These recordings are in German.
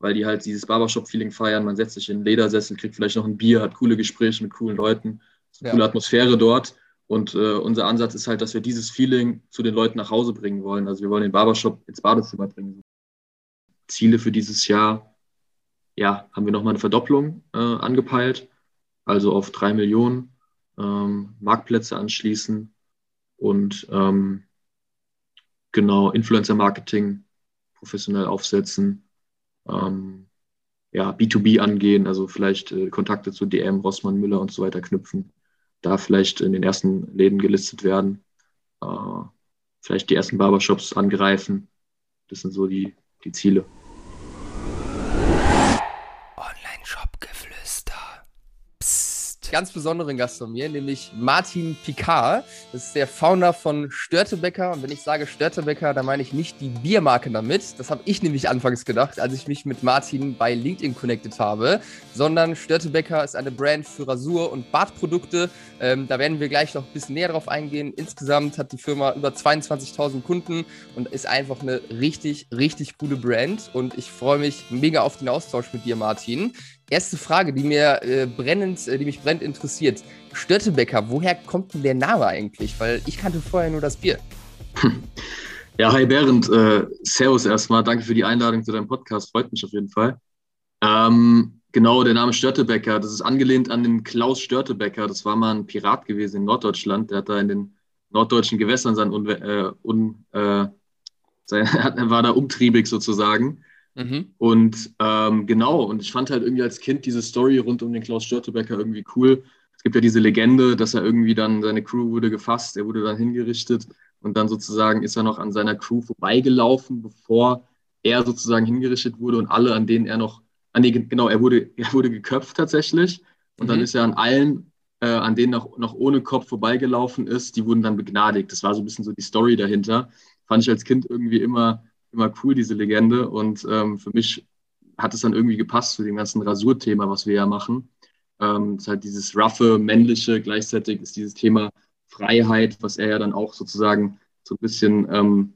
weil die halt dieses Barbershop-Feeling feiern. Man setzt sich in einen Ledersessel, kriegt vielleicht noch ein Bier, hat coole Gespräche mit coolen Leuten, ja. coole Atmosphäre dort. Und äh, unser Ansatz ist halt, dass wir dieses Feeling zu den Leuten nach Hause bringen wollen. Also wir wollen den Barbershop ins Badezimmer bringen. Ziele für dieses Jahr, ja, haben wir nochmal eine Verdopplung äh, angepeilt, also auf drei Millionen ähm, Marktplätze anschließen und ähm, genau Influencer-Marketing professionell aufsetzen, ähm, ja, B2B angehen, also vielleicht äh, Kontakte zu DM, Rossmann, Müller und so weiter knüpfen, da vielleicht in den ersten Läden gelistet werden, äh, vielleicht die ersten Barbershops angreifen. Das sind so die, die Ziele. Ganz besonderen Gast von mir, nämlich Martin Picard. Das ist der Founder von Störtebecker. Und wenn ich sage Störtebecker, dann meine ich nicht die Biermarke damit. Das habe ich nämlich anfangs gedacht, als ich mich mit Martin bei LinkedIn connected habe. Sondern Störtebecker ist eine Brand für Rasur- und Badprodukte. Ähm, da werden wir gleich noch ein bisschen näher drauf eingehen. Insgesamt hat die Firma über 22.000 Kunden und ist einfach eine richtig, richtig coole Brand. Und ich freue mich mega auf den Austausch mit dir, Martin. Erste Frage, die mir äh, brennend, äh, die mich brennend interessiert. Störtebecker, woher kommt denn der Name eigentlich? Weil ich kannte vorher nur das Bier. Ja, hi Berend, äh, Servus erstmal, danke für die Einladung zu deinem Podcast, freut mich auf jeden Fall. Ähm, genau, der Name Störtebecker, das ist angelehnt an den Klaus Störtebecker, das war mal ein Pirat gewesen in Norddeutschland, der hat da in den norddeutschen Gewässern sein, Un, äh, un äh, sein, war da umtriebig sozusagen Mhm. Und ähm, genau, und ich fand halt irgendwie als Kind diese Story rund um den Klaus Störtebecker irgendwie cool. Es gibt ja diese Legende, dass er irgendwie dann, seine Crew wurde gefasst, er wurde dann hingerichtet und dann sozusagen ist er noch an seiner Crew vorbeigelaufen, bevor er sozusagen hingerichtet wurde und alle, an denen er noch, an die, genau, er wurde, er wurde geköpft tatsächlich und mhm. dann ist er an allen, äh, an denen noch, noch ohne Kopf vorbeigelaufen ist, die wurden dann begnadigt. Das war so ein bisschen so die Story dahinter. Fand ich als Kind irgendwie immer immer cool, diese Legende. Und ähm, für mich hat es dann irgendwie gepasst zu dem ganzen Rasurthema, was wir ja machen. Ähm, ist halt dieses raffe, männliche, gleichzeitig ist dieses Thema Freiheit, was er ja dann auch sozusagen so ein bisschen ähm,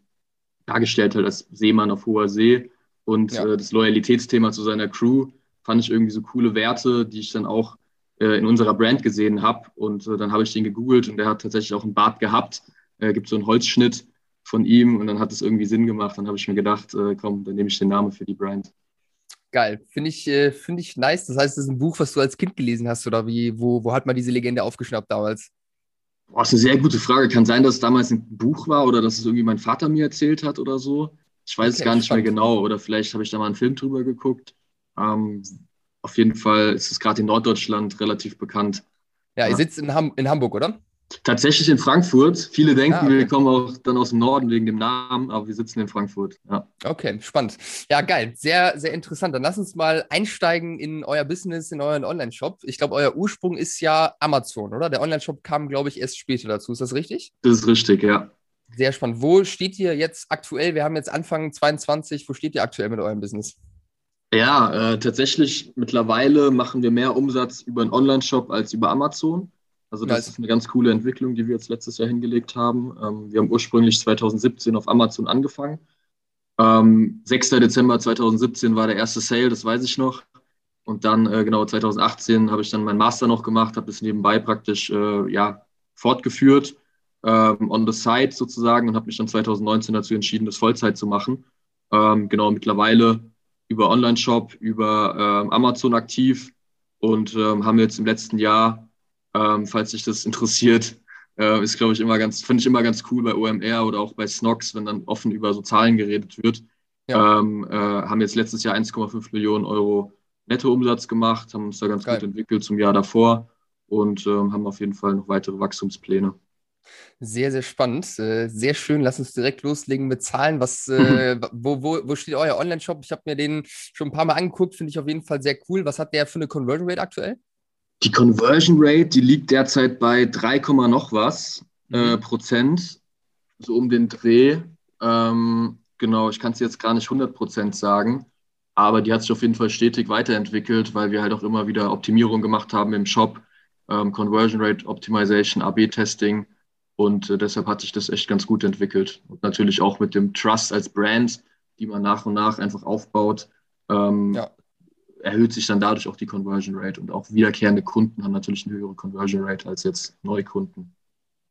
dargestellt hat als Seemann auf hoher See. Und ja. äh, das Loyalitätsthema zu seiner Crew fand ich irgendwie so coole Werte, die ich dann auch äh, in unserer Brand gesehen habe. Und äh, dann habe ich den gegoogelt und der hat tatsächlich auch einen Bart gehabt. Äh, gibt so einen Holzschnitt von ihm und dann hat es irgendwie Sinn gemacht. Dann habe ich mir gedacht, äh, komm, dann nehme ich den Namen für die Brand. Geil, finde ich, äh, find ich nice. Das heißt, das ist ein Buch, was du als Kind gelesen hast oder wie? Wo, wo hat man diese Legende aufgeschnappt damals? Boah, das ist eine sehr gute Frage. Kann sein, dass es damals ein Buch war oder dass es irgendwie mein Vater mir erzählt hat oder so. Ich weiß okay, es gar nicht spannend. mehr genau. Oder vielleicht habe ich da mal einen Film drüber geguckt. Ähm, auf jeden Fall ist es gerade in Norddeutschland relativ bekannt. Ja, ihr sitzt in, Ham in Hamburg, oder? Tatsächlich in Frankfurt. Viele denken, ah, okay. wir kommen auch dann aus dem Norden wegen dem Namen, aber wir sitzen in Frankfurt. Ja. Okay, spannend. Ja, geil. Sehr, sehr interessant. Dann lass uns mal einsteigen in euer Business, in euren Online-Shop. Ich glaube, euer Ursprung ist ja Amazon, oder? Der Online-Shop kam, glaube ich, erst später dazu. Ist das richtig? Das ist richtig, ja. Sehr spannend. Wo steht ihr jetzt aktuell? Wir haben jetzt Anfang 22. Wo steht ihr aktuell mit eurem Business? Ja, äh, tatsächlich mittlerweile machen wir mehr Umsatz über einen Online-Shop als über Amazon. Also das nice. ist eine ganz coole Entwicklung, die wir jetzt letztes Jahr hingelegt haben. Ähm, wir haben ursprünglich 2017 auf Amazon angefangen. Ähm, 6. Dezember 2017 war der erste Sale, das weiß ich noch. Und dann, äh, genau, 2018 habe ich dann meinen Master noch gemacht, habe das nebenbei praktisch äh, ja, fortgeführt, ähm, on the side sozusagen, und habe mich dann 2019 dazu entschieden, das Vollzeit zu machen. Ähm, genau, mittlerweile über Online-Shop, über äh, Amazon aktiv und ähm, haben jetzt im letzten Jahr ähm, falls sich das interessiert. Äh, ist, glaube ich, immer ganz, finde ich immer ganz cool bei OMR oder auch bei Snox, wenn dann offen über so Zahlen geredet wird. Ja. Ähm, äh, haben jetzt letztes Jahr 1,5 Millionen Euro Nettoumsatz gemacht, haben uns da ganz Geil. gut entwickelt zum Jahr davor und ähm, haben auf jeden Fall noch weitere Wachstumspläne. Sehr, sehr spannend. Äh, sehr schön. Lass uns direkt loslegen mit Zahlen. Was, äh, wo, wo, wo steht euer Online-Shop? Ich habe mir den schon ein paar Mal angeguckt, finde ich auf jeden Fall sehr cool. Was hat der für eine Conversion Rate aktuell? Die Conversion Rate, die liegt derzeit bei 3, noch was äh, mhm. Prozent, so um den Dreh. Ähm, genau, ich kann es jetzt gar nicht 100 Prozent sagen, aber die hat sich auf jeden Fall stetig weiterentwickelt, weil wir halt auch immer wieder Optimierung gemacht haben im Shop, ähm, Conversion Rate Optimization, AB-Testing und äh, deshalb hat sich das echt ganz gut entwickelt. Und natürlich auch mit dem Trust als Brand, die man nach und nach einfach aufbaut, ähm, ja. Erhöht sich dann dadurch auch die Conversion Rate. Und auch wiederkehrende Kunden haben natürlich eine höhere Conversion Rate als jetzt Neukunden.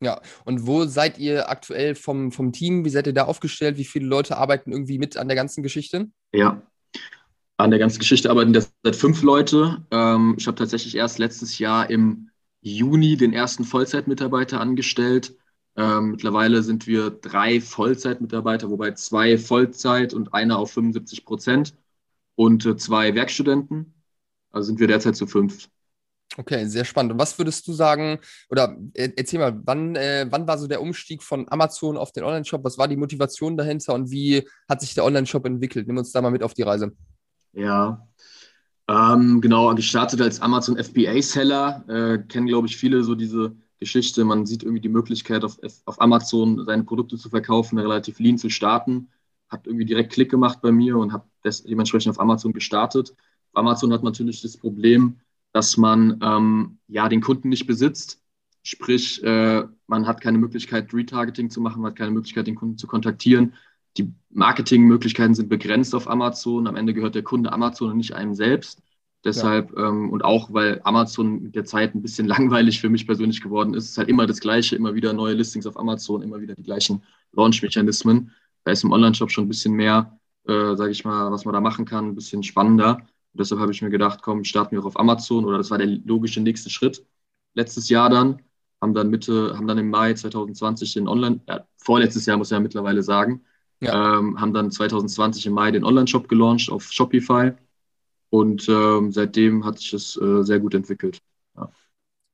Ja, und wo seid ihr aktuell vom, vom Team? Wie seid ihr da aufgestellt? Wie viele Leute arbeiten irgendwie mit an der ganzen Geschichte? Ja, an der ganzen Geschichte arbeiten derzeit fünf Leute. Ähm, ich habe tatsächlich erst letztes Jahr im Juni den ersten Vollzeitmitarbeiter angestellt. Ähm, mittlerweile sind wir drei Vollzeitmitarbeiter, wobei zwei Vollzeit und einer auf 75 Prozent und äh, zwei Werkstudenten. Also sind wir derzeit zu fünf. Okay, sehr spannend. Und was würdest du sagen, oder äh, erzähl mal, wann, äh, wann war so der Umstieg von Amazon auf den Online-Shop? Was war die Motivation dahinter und wie hat sich der Online-Shop entwickelt? Nimm uns da mal mit auf die Reise. Ja, ähm, genau, gestartet als Amazon FBA-Seller. Äh, kennen, glaube ich, viele so diese Geschichte. Man sieht irgendwie die Möglichkeit, auf, auf Amazon seine Produkte zu verkaufen, relativ lean zu starten. Hat irgendwie direkt Klick gemacht bei mir und habe dementsprechend auf Amazon gestartet. Amazon hat natürlich das Problem, dass man ähm, ja den Kunden nicht besitzt. Sprich, äh, man hat keine Möglichkeit, Retargeting zu machen, man hat keine Möglichkeit, den Kunden zu kontaktieren. Die Marketingmöglichkeiten sind begrenzt auf Amazon. Am Ende gehört der Kunde Amazon und nicht einem selbst. Deshalb, ja. ähm, und auch weil Amazon mit der Zeit ein bisschen langweilig für mich persönlich geworden ist, ist halt immer das Gleiche, immer wieder neue Listings auf Amazon, immer wieder die gleichen Launch-Mechanismen. Da ist im Online-Shop schon ein bisschen mehr, äh, sage ich mal, was man da machen kann, ein bisschen spannender. Und deshalb habe ich mir gedacht, komm, starten wir auch auf Amazon oder das war der logische nächste Schritt. Letztes Jahr dann, haben dann Mitte, haben dann im Mai 2020 den Online, äh, vorletztes Jahr muss ich ja mittlerweile sagen, ja. ähm, haben dann 2020 im Mai den Online-Shop gelauncht auf Shopify und ähm, seitdem hat sich das äh, sehr gut entwickelt.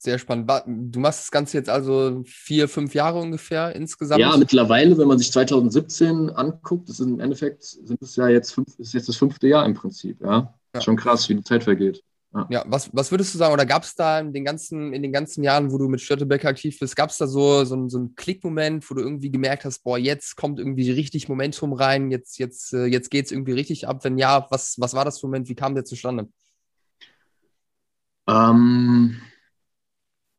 Sehr spannend. Du machst das Ganze jetzt also vier, fünf Jahre ungefähr insgesamt? Ja, mittlerweile, wenn man sich 2017 anguckt, das ist im Endeffekt sind es ja jetzt fünf, ist jetzt das fünfte Jahr im Prinzip, ja. Ja. Schon krass, wie die Zeit vergeht. Ja, ja was, was würdest du sagen, oder gab es da in den, ganzen, in den ganzen Jahren, wo du mit Störtebeck aktiv bist, gab es da so, so, so einen Klickmoment, wo du irgendwie gemerkt hast, boah, jetzt kommt irgendwie richtig Momentum rein, jetzt, jetzt, äh, jetzt geht es irgendwie richtig ab? Wenn ja, was, was war das für Moment? Wie kam der zustande? Ähm,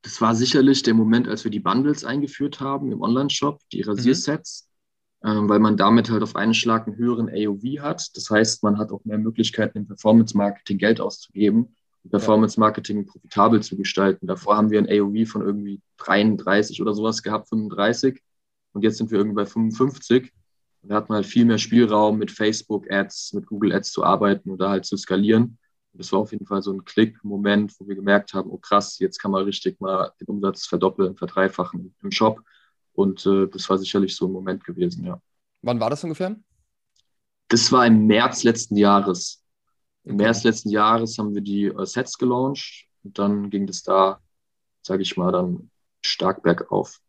das war sicherlich der Moment, als wir die Bundles eingeführt haben im Online-Shop, die mhm. Rasiersets. Mhm ähm, weil man damit halt auf einen Schlag einen höheren AOV hat. Das heißt, man hat auch mehr Möglichkeiten, im Performance-Marketing Geld auszugeben und Performance-Marketing profitabel zu gestalten. Davor haben wir ein AOV von irgendwie 33 oder sowas gehabt, 35. Und jetzt sind wir irgendwie bei 55. Und da hat man halt viel mehr Spielraum mit Facebook-Ads, mit Google-Ads zu arbeiten oder halt zu skalieren. Das war auf jeden Fall so ein Klick-Moment, wo wir gemerkt haben, oh krass, jetzt kann man richtig mal den Umsatz verdoppeln, verdreifachen im Shop. Und äh, das war sicherlich so ein Moment gewesen, ja. Wann war das ungefähr? Das war im März letzten Jahres. Im okay. März letzten Jahres haben wir die äh, Sets gelauncht und dann ging das da, sage ich mal, dann stark bergauf.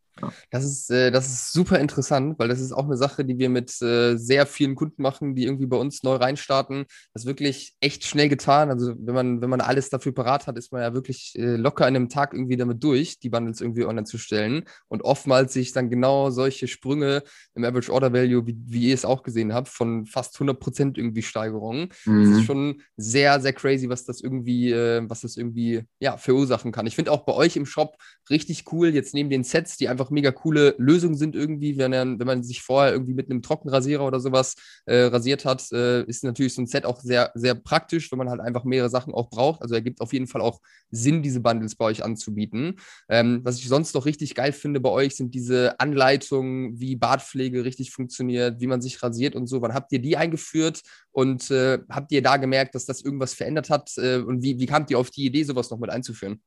Das, ist, äh, das ist super interessant, weil das ist auch eine Sache, die wir mit äh, sehr vielen Kunden machen, die irgendwie bei uns neu reinstarten. Das ist wirklich echt schnell getan. Also wenn man, wenn man alles dafür parat hat, ist man ja wirklich äh, locker in einem Tag irgendwie damit durch, die Bundles irgendwie online zu stellen. Und oftmals sich dann genau solche Sprünge im Average Order Value, wie, wie ihr es auch gesehen habt, von fast 100% irgendwie Steigerungen. Mhm. Das ist schon sehr, sehr crazy, was das irgendwie, äh, was das irgendwie ja, verursachen kann. Ich finde auch bei euch im Shop richtig cool, jetzt neben den Sets, die einfach mega coole Lösung sind irgendwie, wenn, wenn man sich vorher irgendwie mit einem Trockenrasierer oder sowas äh, rasiert hat, äh, ist natürlich so ein Set auch sehr, sehr praktisch, wenn man halt einfach mehrere Sachen auch braucht. Also ergibt auf jeden Fall auch Sinn, diese Bundles bei euch anzubieten. Ähm, was ich sonst noch richtig geil finde bei euch, sind diese Anleitungen, wie Bartpflege richtig funktioniert, wie man sich rasiert und so. Wann habt ihr die eingeführt und äh, habt ihr da gemerkt, dass das irgendwas verändert hat? Äh, und wie, wie kamt ihr auf die Idee, sowas noch mit einzuführen?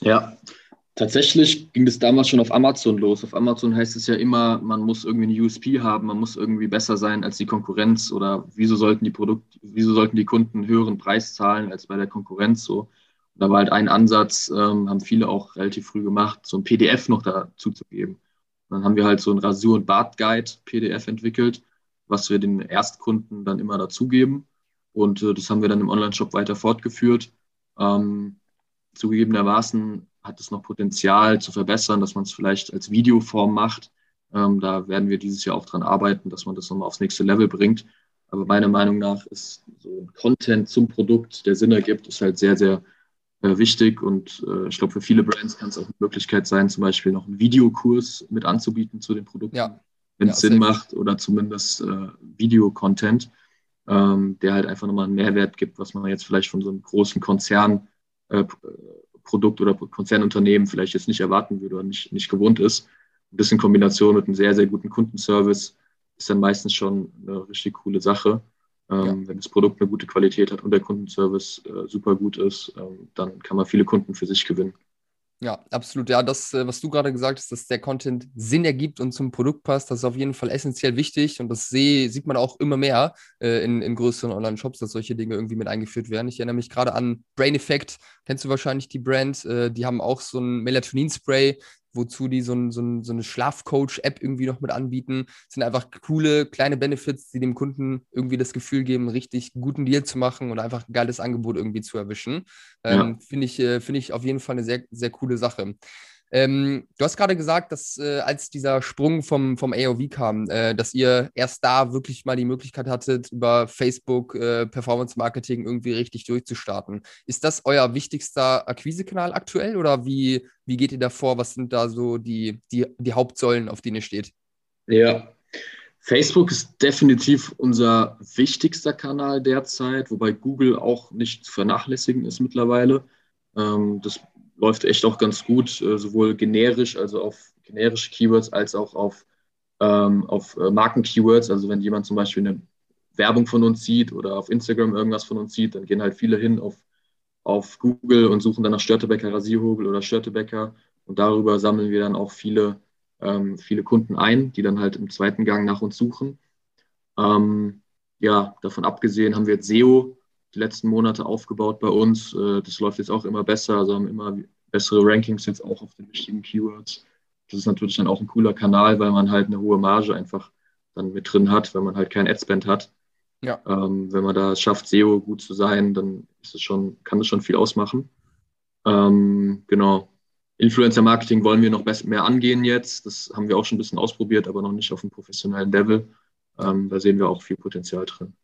Ja, Tatsächlich ging das damals schon auf Amazon los. Auf Amazon heißt es ja immer, man muss irgendwie eine USP haben, man muss irgendwie besser sein als die Konkurrenz oder wieso sollten die Produkte, wieso sollten die Kunden einen höheren Preis zahlen als bei der Konkurrenz so. Da war halt ein Ansatz, ähm, haben viele auch relativ früh gemacht, so ein PDF noch dazu zu geben. Und dann haben wir halt so ein Rasur- und Bart-Guide PDF entwickelt, was wir den Erstkunden dann immer dazugeben. Und äh, das haben wir dann im Online-Shop weiter fortgeführt. Ähm, zugegebenermaßen hat es noch Potenzial zu verbessern, dass man es vielleicht als Videoform macht. Ähm, da werden wir dieses Jahr auch dran arbeiten, dass man das nochmal aufs nächste Level bringt. Aber meiner Meinung nach ist so ein Content zum Produkt, der Sinn ergibt, ist halt sehr, sehr äh, wichtig. Und äh, ich glaube, für viele Brands kann es auch eine Möglichkeit sein, zum Beispiel noch einen Videokurs mit anzubieten zu den Produkten, ja. wenn es ja, Sinn macht, oder zumindest äh, Videocontent. ähm, der halt einfach nochmal einen Mehrwert gibt, was man jetzt vielleicht von so einem großen Konzern äh, Produkt oder Konzernunternehmen vielleicht jetzt nicht erwarten würde oder nicht, nicht gewohnt ist. Ein bisschen Kombination mit einem sehr, sehr guten Kundenservice ist dann meistens schon eine richtig coole Sache. Ähm, ja. Wenn das Produkt eine gute Qualität hat und der Kundenservice äh, super gut ist, ähm, dann kann man viele Kunden für sich gewinnen. Ja, absolut. Ja, das, äh, was du gerade gesagt hast, dass der Content Sinn ergibt und zum Produkt passt, das ist auf jeden Fall essentiell wichtig und das seh, sieht man auch immer mehr äh, in, in größeren Online-Shops, dass solche Dinge irgendwie mit eingeführt werden. Ich erinnere mich gerade an Brain Effect, kennst du wahrscheinlich die Brand, äh, die haben auch so ein Melatonin-Spray, wozu die so, ein, so, ein, so eine Schlafcoach-App irgendwie noch mit anbieten. Das sind einfach coole kleine Benefits, die dem Kunden irgendwie das Gefühl geben, richtig guten Deal zu machen und einfach ein geiles Angebot irgendwie zu erwischen. Ähm, ja. Finde ich, äh, find ich auf jeden Fall eine sehr, sehr coole Sache. Ähm, du hast gerade gesagt, dass äh, als dieser Sprung vom, vom AOV kam, äh, dass ihr erst da wirklich mal die Möglichkeit hattet, über Facebook äh, Performance Marketing irgendwie richtig durchzustarten. Ist das euer wichtigster Akquisekanal aktuell oder wie, wie geht ihr da vor? Was sind da so die, die, die Hauptsäulen, auf denen ihr steht? Ja, Facebook ist definitiv unser wichtigster Kanal derzeit, wobei Google auch nicht zu vernachlässigen ist mittlerweile. Ähm, das läuft echt auch ganz gut, äh, sowohl generisch, also auf generische Keywords, als auch auf, ähm, auf äh, Marken-Keywords. Also wenn jemand zum Beispiel eine Werbung von uns sieht oder auf Instagram irgendwas von uns sieht, dann gehen halt viele hin auf, auf Google und suchen dann nach Störtebecker Rasierhobel oder Störtebecker. Und darüber sammeln wir dann auch viele, ähm, viele Kunden ein, die dann halt im zweiten Gang nach uns suchen. Ähm, ja, davon abgesehen haben wir jetzt SEO die letzten Monate aufgebaut bei uns. Äh, das läuft jetzt auch immer besser, also haben immer bessere Rankings jetzt auch auf den wichtigen Keywords. Das ist natürlich dann auch ein cooler Kanal, weil man halt eine hohe Marge einfach dann mit drin hat, wenn man halt kein Adspend hat. Ja. Ähm, wenn man da es schafft, SEO gut zu sein, dann ist es schon, kann das schon viel ausmachen. Ähm, genau. Influencer-Marketing wollen wir noch mehr angehen jetzt. Das haben wir auch schon ein bisschen ausprobiert, aber noch nicht auf einem professionellen Level. Ähm, da sehen wir auch viel Potenzial drin.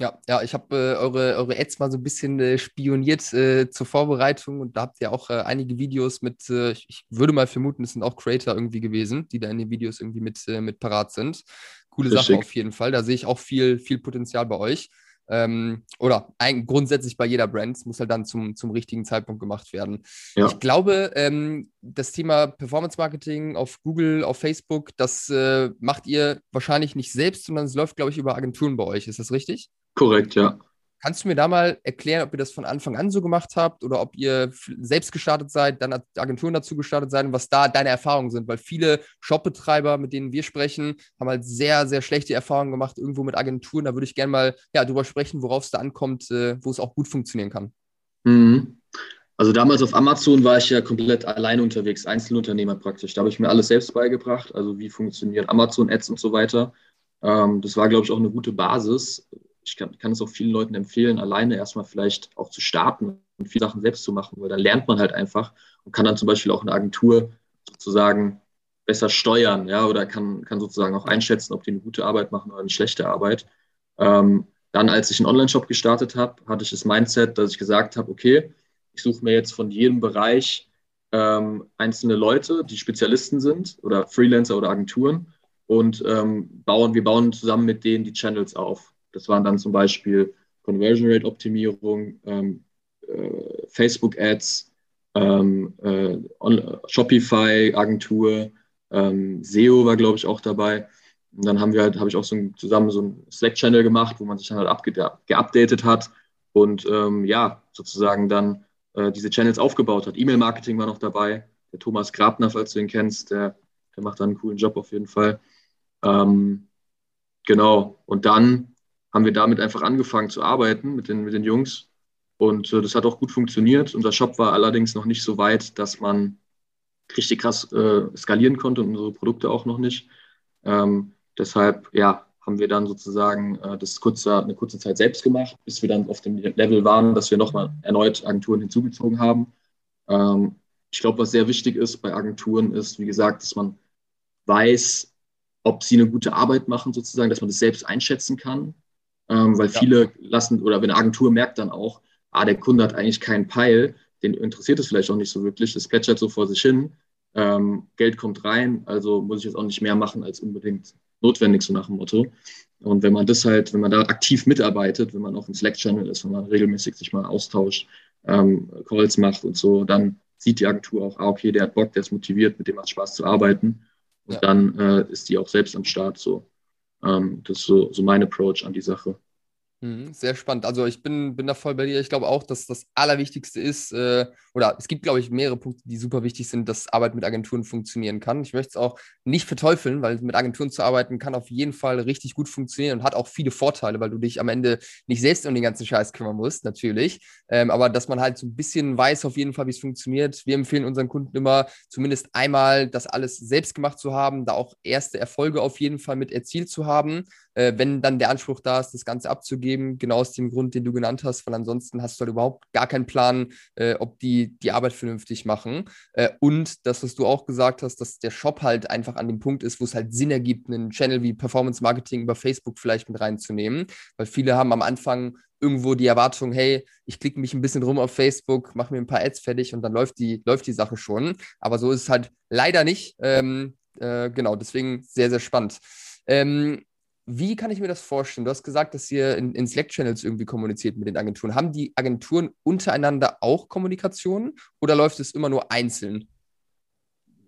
Ja, ja, ich habe äh, eure, eure Ads mal so ein bisschen äh, spioniert äh, zur Vorbereitung und da habt ihr auch äh, einige Videos mit, äh, ich, ich, würde mal vermuten, es sind auch Creator irgendwie gewesen, die da in den Videos irgendwie mit, äh, mit parat sind. Coole Richtig. Sache auf jeden Fall. Da sehe ich auch viel, viel Potenzial bei euch. Ähm, oder ein, grundsätzlich bei jeder Brand, es muss halt dann zum, zum richtigen Zeitpunkt gemacht werden. Ja. Ich glaube, ähm, das Thema Performance Marketing auf Google, auf Facebook, das macht ihr wahrscheinlich nicht selbst, sondern es läuft, glaube ich, über Agenturen bei euch. Ist das richtig? Korrekt, ja. Kannst du mir da mal erklären, ob ihr das von Anfang an so gemacht habt oder ob ihr selbst gestartet seid, dann Agenturen dazu gestartet seid und was da deine Erfahrungen sind? Weil viele Shopbetreiber, mit denen wir sprechen, haben halt sehr, sehr schlechte Erfahrungen gemacht irgendwo mit Agenturen. Da würde ich gerne mal ja, drüber sprechen, worauf es da ankommt, äh, wo es auch gut funktionieren kann. Mhm. Also damals auf Amazon war ich ja komplett allein unterwegs, Einzelunternehmer praktisch. Da habe ich mir alles selbst beigebracht, also wie funktionieren Amazon-Ads und so weiter. Ähm, das war, glaube ich, auch eine gute Basis ich kann, kann es auch vielen Leuten empfehlen, alleine erstmal vielleicht auch zu starten und viele Sachen selbst zu machen, weil dann lernt man halt einfach und kann dann zum Beispiel auch eine Agentur sozusagen besser steuern, ja, oder kann, kann sozusagen auch einschätzen, ob die eine gute Arbeit machen oder eine schlechte Arbeit. Ähm, dann, als ich einen Online-Shop gestartet habe, hatte ich das Mindset, dass ich gesagt habe, okay, ich suche mir jetzt von jedem Bereich ähm, einzelne Leute, die Spezialisten sind oder Freelancer oder Agenturen und ähm, bauen, wir bauen zusammen mit denen die Channels auf. Das waren dann zum Beispiel Conversion Rate Optimierung, ähm, äh, Facebook Ads, ähm, äh, Shopify Agentur, ähm, SEO war glaube ich auch dabei. Und dann haben wir halt, habe ich auch so ein, zusammen so einen Slack-Channel gemacht, wo man sich dann halt geupdatet hat und ähm, ja, sozusagen dann äh, diese Channels aufgebaut hat. E-Mail-Marketing war noch dabei. Der Thomas Grabner, falls du ihn kennst, der, der macht da einen coolen Job auf jeden Fall. Ähm, genau. Und dann haben wir damit einfach angefangen zu arbeiten mit den, mit den Jungs. Und äh, das hat auch gut funktioniert. Unser Shop war allerdings noch nicht so weit, dass man richtig krass äh, skalieren konnte und unsere Produkte auch noch nicht. Ähm, deshalb, ja, haben wir dann sozusagen äh, das kurze, eine kurze Zeit selbst gemacht, bis wir dann auf dem Level waren, dass wir nochmal erneut Agenturen hinzugezogen haben. Ähm, ich glaube, was sehr wichtig ist bei Agenturen ist, wie gesagt, dass man weiß, ob sie eine gute Arbeit machen, sozusagen, dass man das selbst einschätzen kann ähm, weil ja. viele lassen, oder wenn eine Agentur merkt dann auch, ah, der Kunde hat eigentlich keinen Peil, den interessiert es vielleicht auch nicht so wirklich, das plätschert so vor sich hin, ähm, Geld kommt rein, also muss ich jetzt auch nicht mehr machen als unbedingt notwendig, so nach dem Motto. Und wenn man das halt, wenn man da aktiv mitarbeitet, wenn man auf dem Slack-Channel ist, wenn man regelmäßig sich mal austauscht, ähm, Calls macht und so, dann sieht die Agentur auch, ah, okay, der hat Bock, der ist motiviert, mit dem macht Spaß zu arbeiten. Und ja. dann äh, ist die auch selbst am Start so. Ähm, das ist so, so mein Approach an die Sache. Mhm, sehr spannend. Also ich bin, bin da voll bei dir. Ich glaube auch, dass das Allerwichtigste ist, äh, oder es gibt, glaube ich, mehrere Punkte, die super wichtig sind, dass Arbeit mit Agenturen funktionieren kann. Ich möchte es auch nicht verteufeln, weil mit Agenturen zu arbeiten kann auf jeden Fall richtig gut funktionieren und hat auch viele Vorteile, weil du dich am Ende nicht selbst um den ganzen Scheiß kümmern musst, natürlich. Ähm, aber dass man halt so ein bisschen weiß auf jeden Fall, wie es funktioniert. Wir empfehlen unseren Kunden immer, zumindest einmal das alles selbst gemacht zu haben, da auch erste Erfolge auf jeden Fall mit erzielt zu haben äh, wenn dann der Anspruch da ist, das Ganze abzugeben, genau aus dem Grund, den du genannt hast, weil ansonsten hast du halt überhaupt gar keinen Plan, äh, ob die die Arbeit vernünftig machen. Äh, und das, was du auch gesagt hast, dass der Shop halt einfach an dem Punkt ist, wo es halt Sinn ergibt, einen Channel wie Performance Marketing über Facebook vielleicht mit reinzunehmen, weil viele haben am Anfang irgendwo die Erwartung, hey, ich klicke mich ein bisschen rum auf Facebook, mache mir ein paar Ads fertig und dann läuft die, läuft die Sache schon. Aber so ist es halt leider nicht. Ähm, äh, genau, deswegen sehr, sehr spannend. Ähm, wie kann ich mir das vorstellen? Du hast gesagt, dass ihr in, in Slack-Channels irgendwie kommuniziert mit den Agenturen. Haben die Agenturen untereinander auch Kommunikation oder läuft es immer nur einzeln?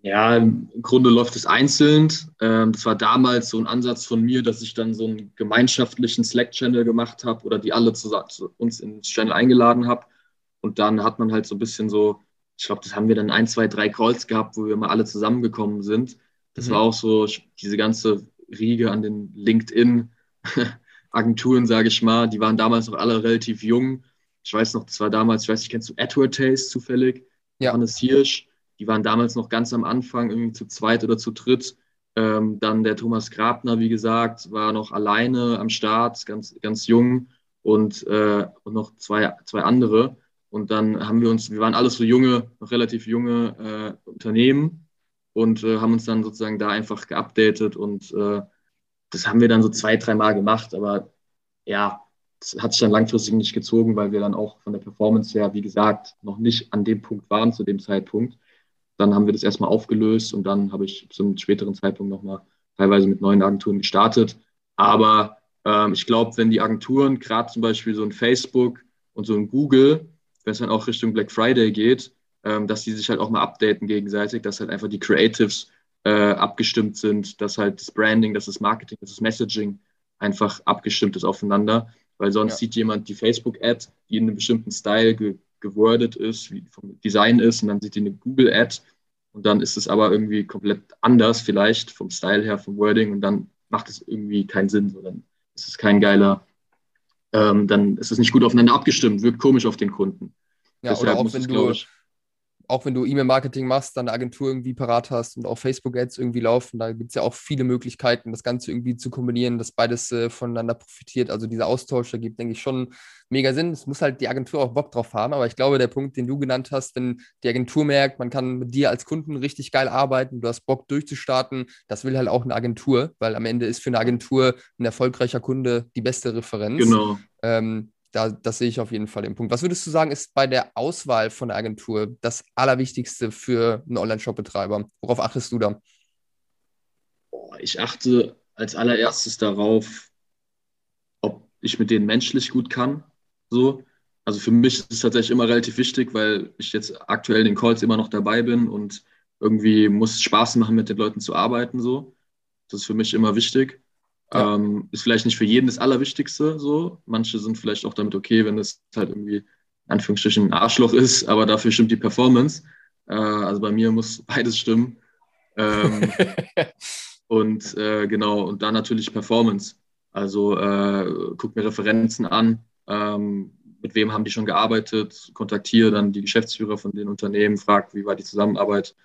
Ja, im Grunde läuft es einzeln. Ähm, das war damals so ein Ansatz von mir, dass ich dann so einen gemeinschaftlichen Slack-Channel gemacht habe oder die alle zu, zu uns ins Channel eingeladen habe. Und dann hat man halt so ein bisschen so, ich glaube, das haben wir dann ein, zwei, drei Calls gehabt, wo wir mal alle zusammengekommen sind. Das mhm. war auch so diese ganze Riege an den LinkedIn-Agenturen, sage ich mal. Die waren damals noch alle relativ jung. Ich weiß noch, das war damals, ich weiß nicht, kennst du Advertise zufällig? Ja. Hannes Hirsch. Die waren damals noch ganz am Anfang, irgendwie zu zweit oder zu dritt. Ähm, dann der Thomas Grabner, wie gesagt, war noch alleine am Start, ganz, ganz jung und, äh, und noch zwei, zwei andere. Und dann haben wir uns, wir waren alles so junge, noch relativ junge äh, Unternehmen und äh, haben uns dann sozusagen da einfach geupdatet und äh, das haben wir dann so zwei, dreimal gemacht, aber ja, das hat sich dann langfristig nicht gezogen, weil wir dann auch von der Performance her, wie gesagt, noch nicht an dem Punkt waren zu dem Zeitpunkt. Dann haben wir das erstmal aufgelöst und dann habe ich zum späteren Zeitpunkt nochmal teilweise mit neuen Agenturen gestartet. Aber ähm, ich glaube, wenn die Agenturen, gerade zum Beispiel so ein Facebook und so ein Google, wenn es dann auch Richtung Black Friday geht, ähm, dass die sich halt auch mal updaten gegenseitig, dass halt einfach die Creatives äh, abgestimmt sind, dass halt das Branding, dass das Marketing, dass das Messaging einfach abgestimmt ist aufeinander, weil sonst ja. sieht jemand die Facebook-Ad, die in einem bestimmten Style ge gewordet ist, wie vom Design ist, und dann sieht die eine Google-Ad und dann ist es aber irgendwie komplett anders, vielleicht vom Style her, vom Wording, und dann macht es irgendwie keinen Sinn, sondern es ist kein geiler, ähm, dann ist es nicht gut aufeinander abgestimmt, wirkt komisch auf den Kunden. Ja, Deshalb oder auch wenn du, ich, auch wenn du E-Mail-Marketing machst, dann eine Agentur irgendwie parat hast und auch Facebook-Ads irgendwie laufen, da gibt es ja auch viele Möglichkeiten, das Ganze irgendwie zu kombinieren, dass beides äh, voneinander profitiert. Also dieser Austausch ergibt, denke ich, schon mega Sinn. Es muss halt die Agentur auch Bock drauf haben. Aber ich glaube, der Punkt, den du genannt hast, wenn die Agentur merkt, man kann mit dir als Kunden richtig geil arbeiten, du hast Bock durchzustarten, das will halt auch eine Agentur, weil am Ende ist für eine Agentur ein erfolgreicher Kunde die beste Referenz. Genau. Ähm, da, das sehe ich auf jeden Fall den Punkt. Was würdest du sagen, ist bei der Auswahl von der Agentur das Allerwichtigste für einen Online-Shop-Betreiber? Worauf achtest du da? Ich achte als allererstes darauf, ob ich mit denen menschlich gut kann. So. Also für mich ist es tatsächlich immer relativ wichtig, weil ich jetzt aktuell in den Calls immer noch dabei bin und irgendwie muss es Spaß machen, mit den Leuten zu arbeiten. So. Das ist für mich immer wichtig. Ja. Ähm, ist vielleicht nicht für jeden das Allerwichtigste so. Manche sind vielleicht auch damit okay, wenn es halt irgendwie in Anführungsstrichen ein Arschloch ist, aber dafür stimmt die Performance. Äh, also bei mir muss beides stimmen. Ähm, und äh, genau, und dann natürlich Performance. Also äh, guck mir Referenzen an, ähm, mit wem haben die schon gearbeitet, kontaktiere dann die Geschäftsführer von den Unternehmen, frag, wie war die Zusammenarbeit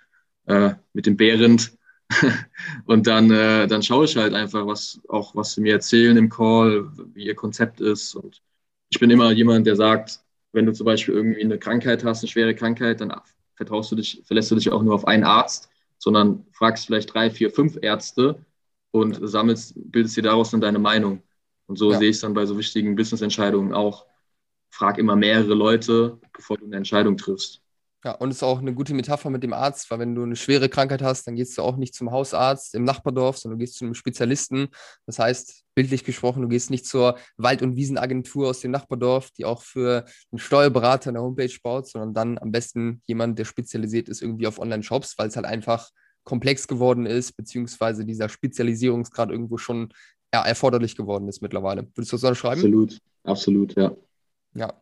äh, mit dem Behrendt und dann, äh, dann schaue ich halt einfach, was auch was sie mir erzählen im Call, wie ihr Konzept ist. Und ich bin immer jemand, der sagt, wenn du zum Beispiel irgendwie eine Krankheit hast, eine schwere Krankheit, dann vertraust du dich, verlässt du dich auch nur auf einen Arzt, sondern fragst vielleicht drei, vier, fünf Ärzte und sammelst, bildest dir daraus dann deine Meinung. Und so ja. sehe ich es dann bei so wichtigen Business-Entscheidungen auch. Frag immer mehrere Leute, bevor du eine Entscheidung triffst. Ja, und es ist auch eine gute Metapher mit dem Arzt, weil wenn du eine schwere Krankheit hast, dann gehst du auch nicht zum Hausarzt im Nachbardorf, sondern du gehst zu einem Spezialisten. Das heißt, bildlich gesprochen, du gehst nicht zur Wald- und Wiesenagentur aus dem Nachbardorf, die auch für einen Steuerberater eine Homepage baut, sondern dann am besten jemand, der spezialisiert ist irgendwie auf Online-Shops, weil es halt einfach komplex geworden ist, beziehungsweise dieser Spezialisierungsgrad irgendwo schon ja, erforderlich geworden ist mittlerweile. Würdest du das so schreiben? Absolut, absolut, ja. Ja,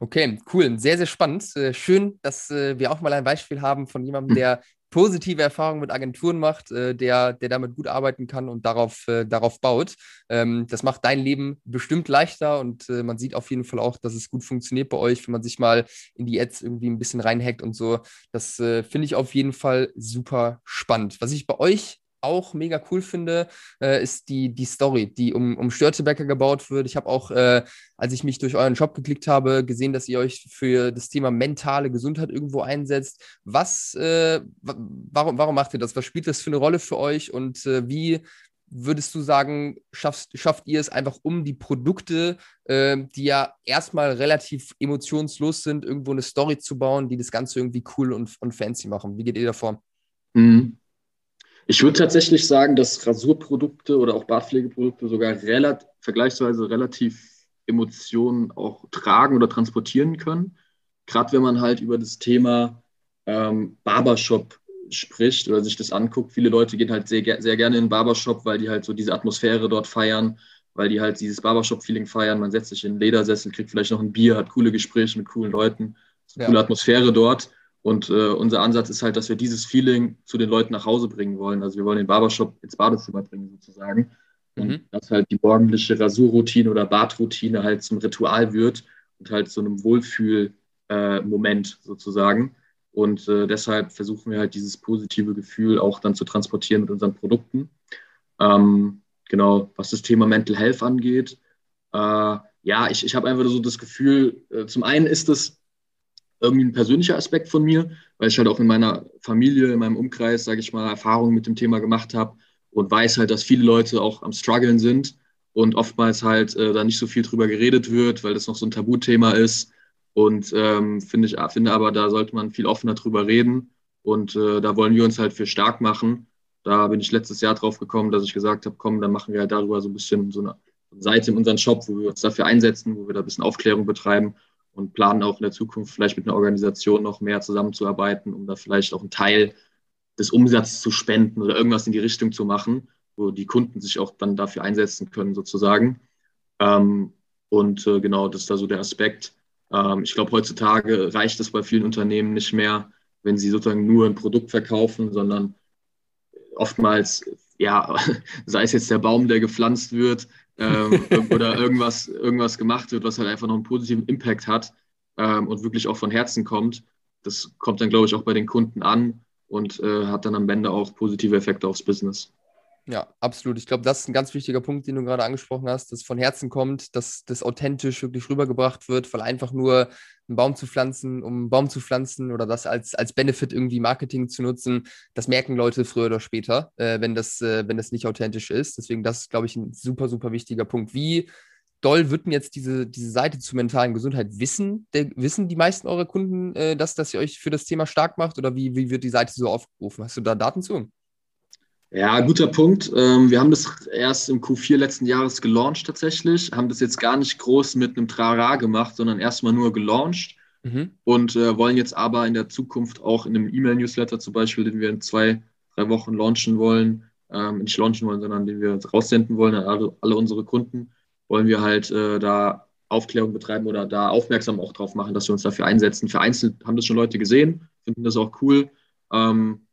okay, cool. Sehr, sehr spannend. Äh, schön, dass äh, wir auch mal ein Beispiel haben von jemandem, der positive Erfahrungen mit Agenturen macht, äh, der, der damit gut arbeiten kann und darauf, darauf baut. Ähm, das macht dein Leben bestimmt leichter und man sieht auf jeden Fall auch, dass es gut funktioniert bei euch, wenn man sich mal in die Ads irgendwie ein bisschen reinhackt und so. Das finde ich auf jeden Fall super spannend. Was ich bei euch auch mega cool finde, äh, ist die, die Story, die um, um Störtebecker gebaut wird. Ich habe auch, äh, als ich mich durch euren Shop geklickt habe, gesehen, dass ihr euch für das Thema mentale Gesundheit irgendwo einsetzt. Was, äh, warum, warum macht ihr das? Was spielt das für eine Rolle für euch und äh, wie würdest du sagen, schaffst, schafft ihr es einfach um die Produkte, äh, die ja erstmal relativ emotionslos sind, irgendwo eine Story zu bauen, die das Ganze irgendwie cool und, und fancy machen? Wie geht ihr davor? Mhm. Ich würde tatsächlich sagen, dass Rasurprodukte oder auch Bartpflegeprodukte sogar relativ, vergleichsweise relativ Emotionen auch tragen oder transportieren können. Gerade wenn man halt über das Thema ähm, Barbershop spricht oder sich das anguckt. Viele Leute gehen halt sehr, sehr gerne in den Barbershop, weil die halt so diese Atmosphäre dort feiern, weil die halt dieses Barbershop-Feeling feiern. Man setzt sich in einen Ledersessel, kriegt vielleicht noch ein Bier, hat coole Gespräche mit coolen Leuten. Ist eine ja. coole Atmosphäre dort. Und äh, unser Ansatz ist halt, dass wir dieses Feeling zu den Leuten nach Hause bringen wollen. Also wir wollen den Barbershop ins Badezimmer bringen sozusagen. Und mhm. dass halt die morgendliche Rasurroutine oder Badroutine halt zum Ritual wird und halt zu einem Wohlfühlmoment äh, sozusagen. Und äh, deshalb versuchen wir halt dieses positive Gefühl auch dann zu transportieren mit unseren Produkten. Ähm, genau, was das Thema Mental Health angeht. Äh, ja, ich, ich habe einfach so das Gefühl, äh, zum einen ist es irgendwie ein persönlicher Aspekt von mir, weil ich halt auch in meiner Familie, in meinem Umkreis, sage ich mal, Erfahrungen mit dem Thema gemacht habe und weiß halt, dass viele Leute auch am struggeln sind und oftmals halt äh, da nicht so viel drüber geredet wird, weil das noch so ein Tabuthema ist. Und ähm, finde ich, finde aber, da sollte man viel offener drüber reden. Und äh, da wollen wir uns halt für stark machen. Da bin ich letztes Jahr drauf gekommen, dass ich gesagt habe, komm, dann machen wir halt darüber so ein bisschen so eine Seite in unserem Shop, wo wir uns dafür einsetzen, wo wir da ein bisschen Aufklärung betreiben und planen auch in der Zukunft vielleicht mit einer Organisation noch mehr zusammenzuarbeiten, um da vielleicht auch einen Teil des Umsatzes zu spenden oder irgendwas in die Richtung zu machen, wo die Kunden sich auch dann dafür einsetzen können, sozusagen. Ähm, und äh, genau, das ist da so der Aspekt. Ähm, ich glaube, heutzutage reicht es bei vielen Unternehmen nicht mehr, wenn sie sozusagen nur ein Produkt verkaufen, sondern oftmals, ja, sei es jetzt der Baum, der gepflanzt wird, ähm, oder irgendwas, irgendwas gemacht wird, was halt einfach noch einen positiven Impact hat ähm, und wirklich auch von Herzen kommt. Das kommt dann, glaube ich, auch bei den Kunden an und äh, hat dann am Ende auch positive Effekte aufs Business. Ja, absolut. Ich glaube, das ist ein ganz wichtiger Punkt, den du gerade angesprochen hast, dass von Herzen kommt, dass das authentisch wirklich rübergebracht wird, weil einfach nur einen Baum zu pflanzen, um einen Baum zu pflanzen oder das als, als Benefit irgendwie Marketing zu nutzen, das merken Leute früher oder später, äh, wenn, das, äh, wenn das nicht authentisch ist. Deswegen, das ist, glaube ich, ein super, super wichtiger Punkt. Wie doll wird denn jetzt diese, diese Seite zur mentalen Gesundheit wissen? Der, wissen die meisten eurer Kunden, äh, dass, dass ihr euch für das Thema stark macht oder wie, wie wird die Seite so aufgerufen? Hast du da Daten zu? Ja, guter Punkt. Ähm, wir haben das erst im Q4 letzten Jahres gelauncht tatsächlich, haben das jetzt gar nicht groß mit einem Trara gemacht, sondern erstmal nur gelauncht mhm. und äh, wollen jetzt aber in der Zukunft auch in einem E-Mail-Newsletter zum Beispiel, den wir in zwei, drei Wochen launchen wollen, ähm, nicht launchen wollen, sondern den wir raussenden wollen an alle, alle unsere Kunden, wollen wir halt äh, da Aufklärung betreiben oder da aufmerksam auch drauf machen, dass wir uns dafür einsetzen. Vereinzelt haben das schon Leute gesehen, finden das auch cool. Ähm,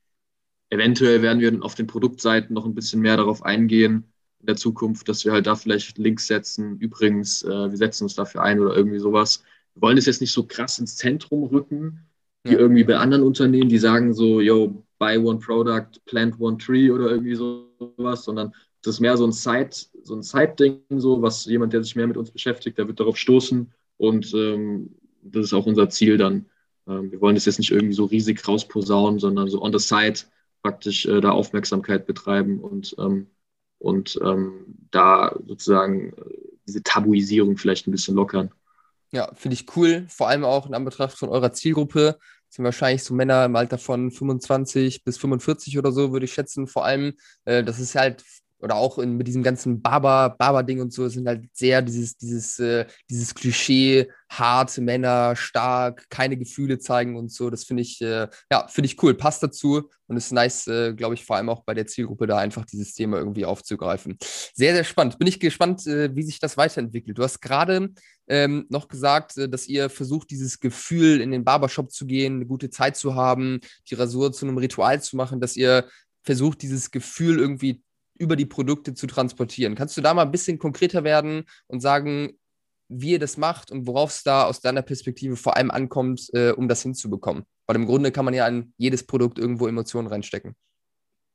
Eventuell werden wir auf den Produktseiten noch ein bisschen mehr darauf eingehen in der Zukunft, dass wir halt da vielleicht Links setzen. Übrigens, äh, wir setzen uns dafür ein oder irgendwie sowas. Wir wollen das jetzt nicht so krass ins Zentrum rücken, wie ja. irgendwie bei anderen Unternehmen, die sagen so, yo, buy one product, plant one tree oder irgendwie sowas, sondern das ist mehr so ein Side, so ein Side-Ding, so, was jemand, der sich mehr mit uns beschäftigt, der wird darauf stoßen und ähm, das ist auch unser Ziel dann. Ähm, wir wollen das jetzt nicht irgendwie so riesig rausposaunen, sondern so on the side praktisch äh, da Aufmerksamkeit betreiben und, ähm, und ähm, da sozusagen äh, diese Tabuisierung vielleicht ein bisschen lockern. Ja, finde ich cool, vor allem auch in Anbetracht von eurer Zielgruppe. sind wahrscheinlich so Männer im Alter von 25 bis 45 oder so, würde ich schätzen. Vor allem, äh, das ist halt oder auch in, mit diesem ganzen Barber, Barber-Ding und so, sind halt sehr dieses, dieses, äh, dieses Klischee, harte Männer, stark, keine Gefühle zeigen und so. Das finde ich, äh, ja, finde ich cool, passt dazu und ist nice, äh, glaube ich, vor allem auch bei der Zielgruppe da einfach dieses Thema irgendwie aufzugreifen. Sehr, sehr spannend. Bin ich gespannt, äh, wie sich das weiterentwickelt. Du hast gerade ähm, noch gesagt, äh, dass ihr versucht, dieses Gefühl in den Barbershop zu gehen, eine gute Zeit zu haben, die Rasur zu einem Ritual zu machen, dass ihr versucht, dieses Gefühl irgendwie über die Produkte zu transportieren. Kannst du da mal ein bisschen konkreter werden und sagen, wie ihr das macht und worauf es da aus deiner Perspektive vor allem ankommt, äh, um das hinzubekommen? Weil im Grunde kann man ja an jedes Produkt irgendwo Emotionen reinstecken.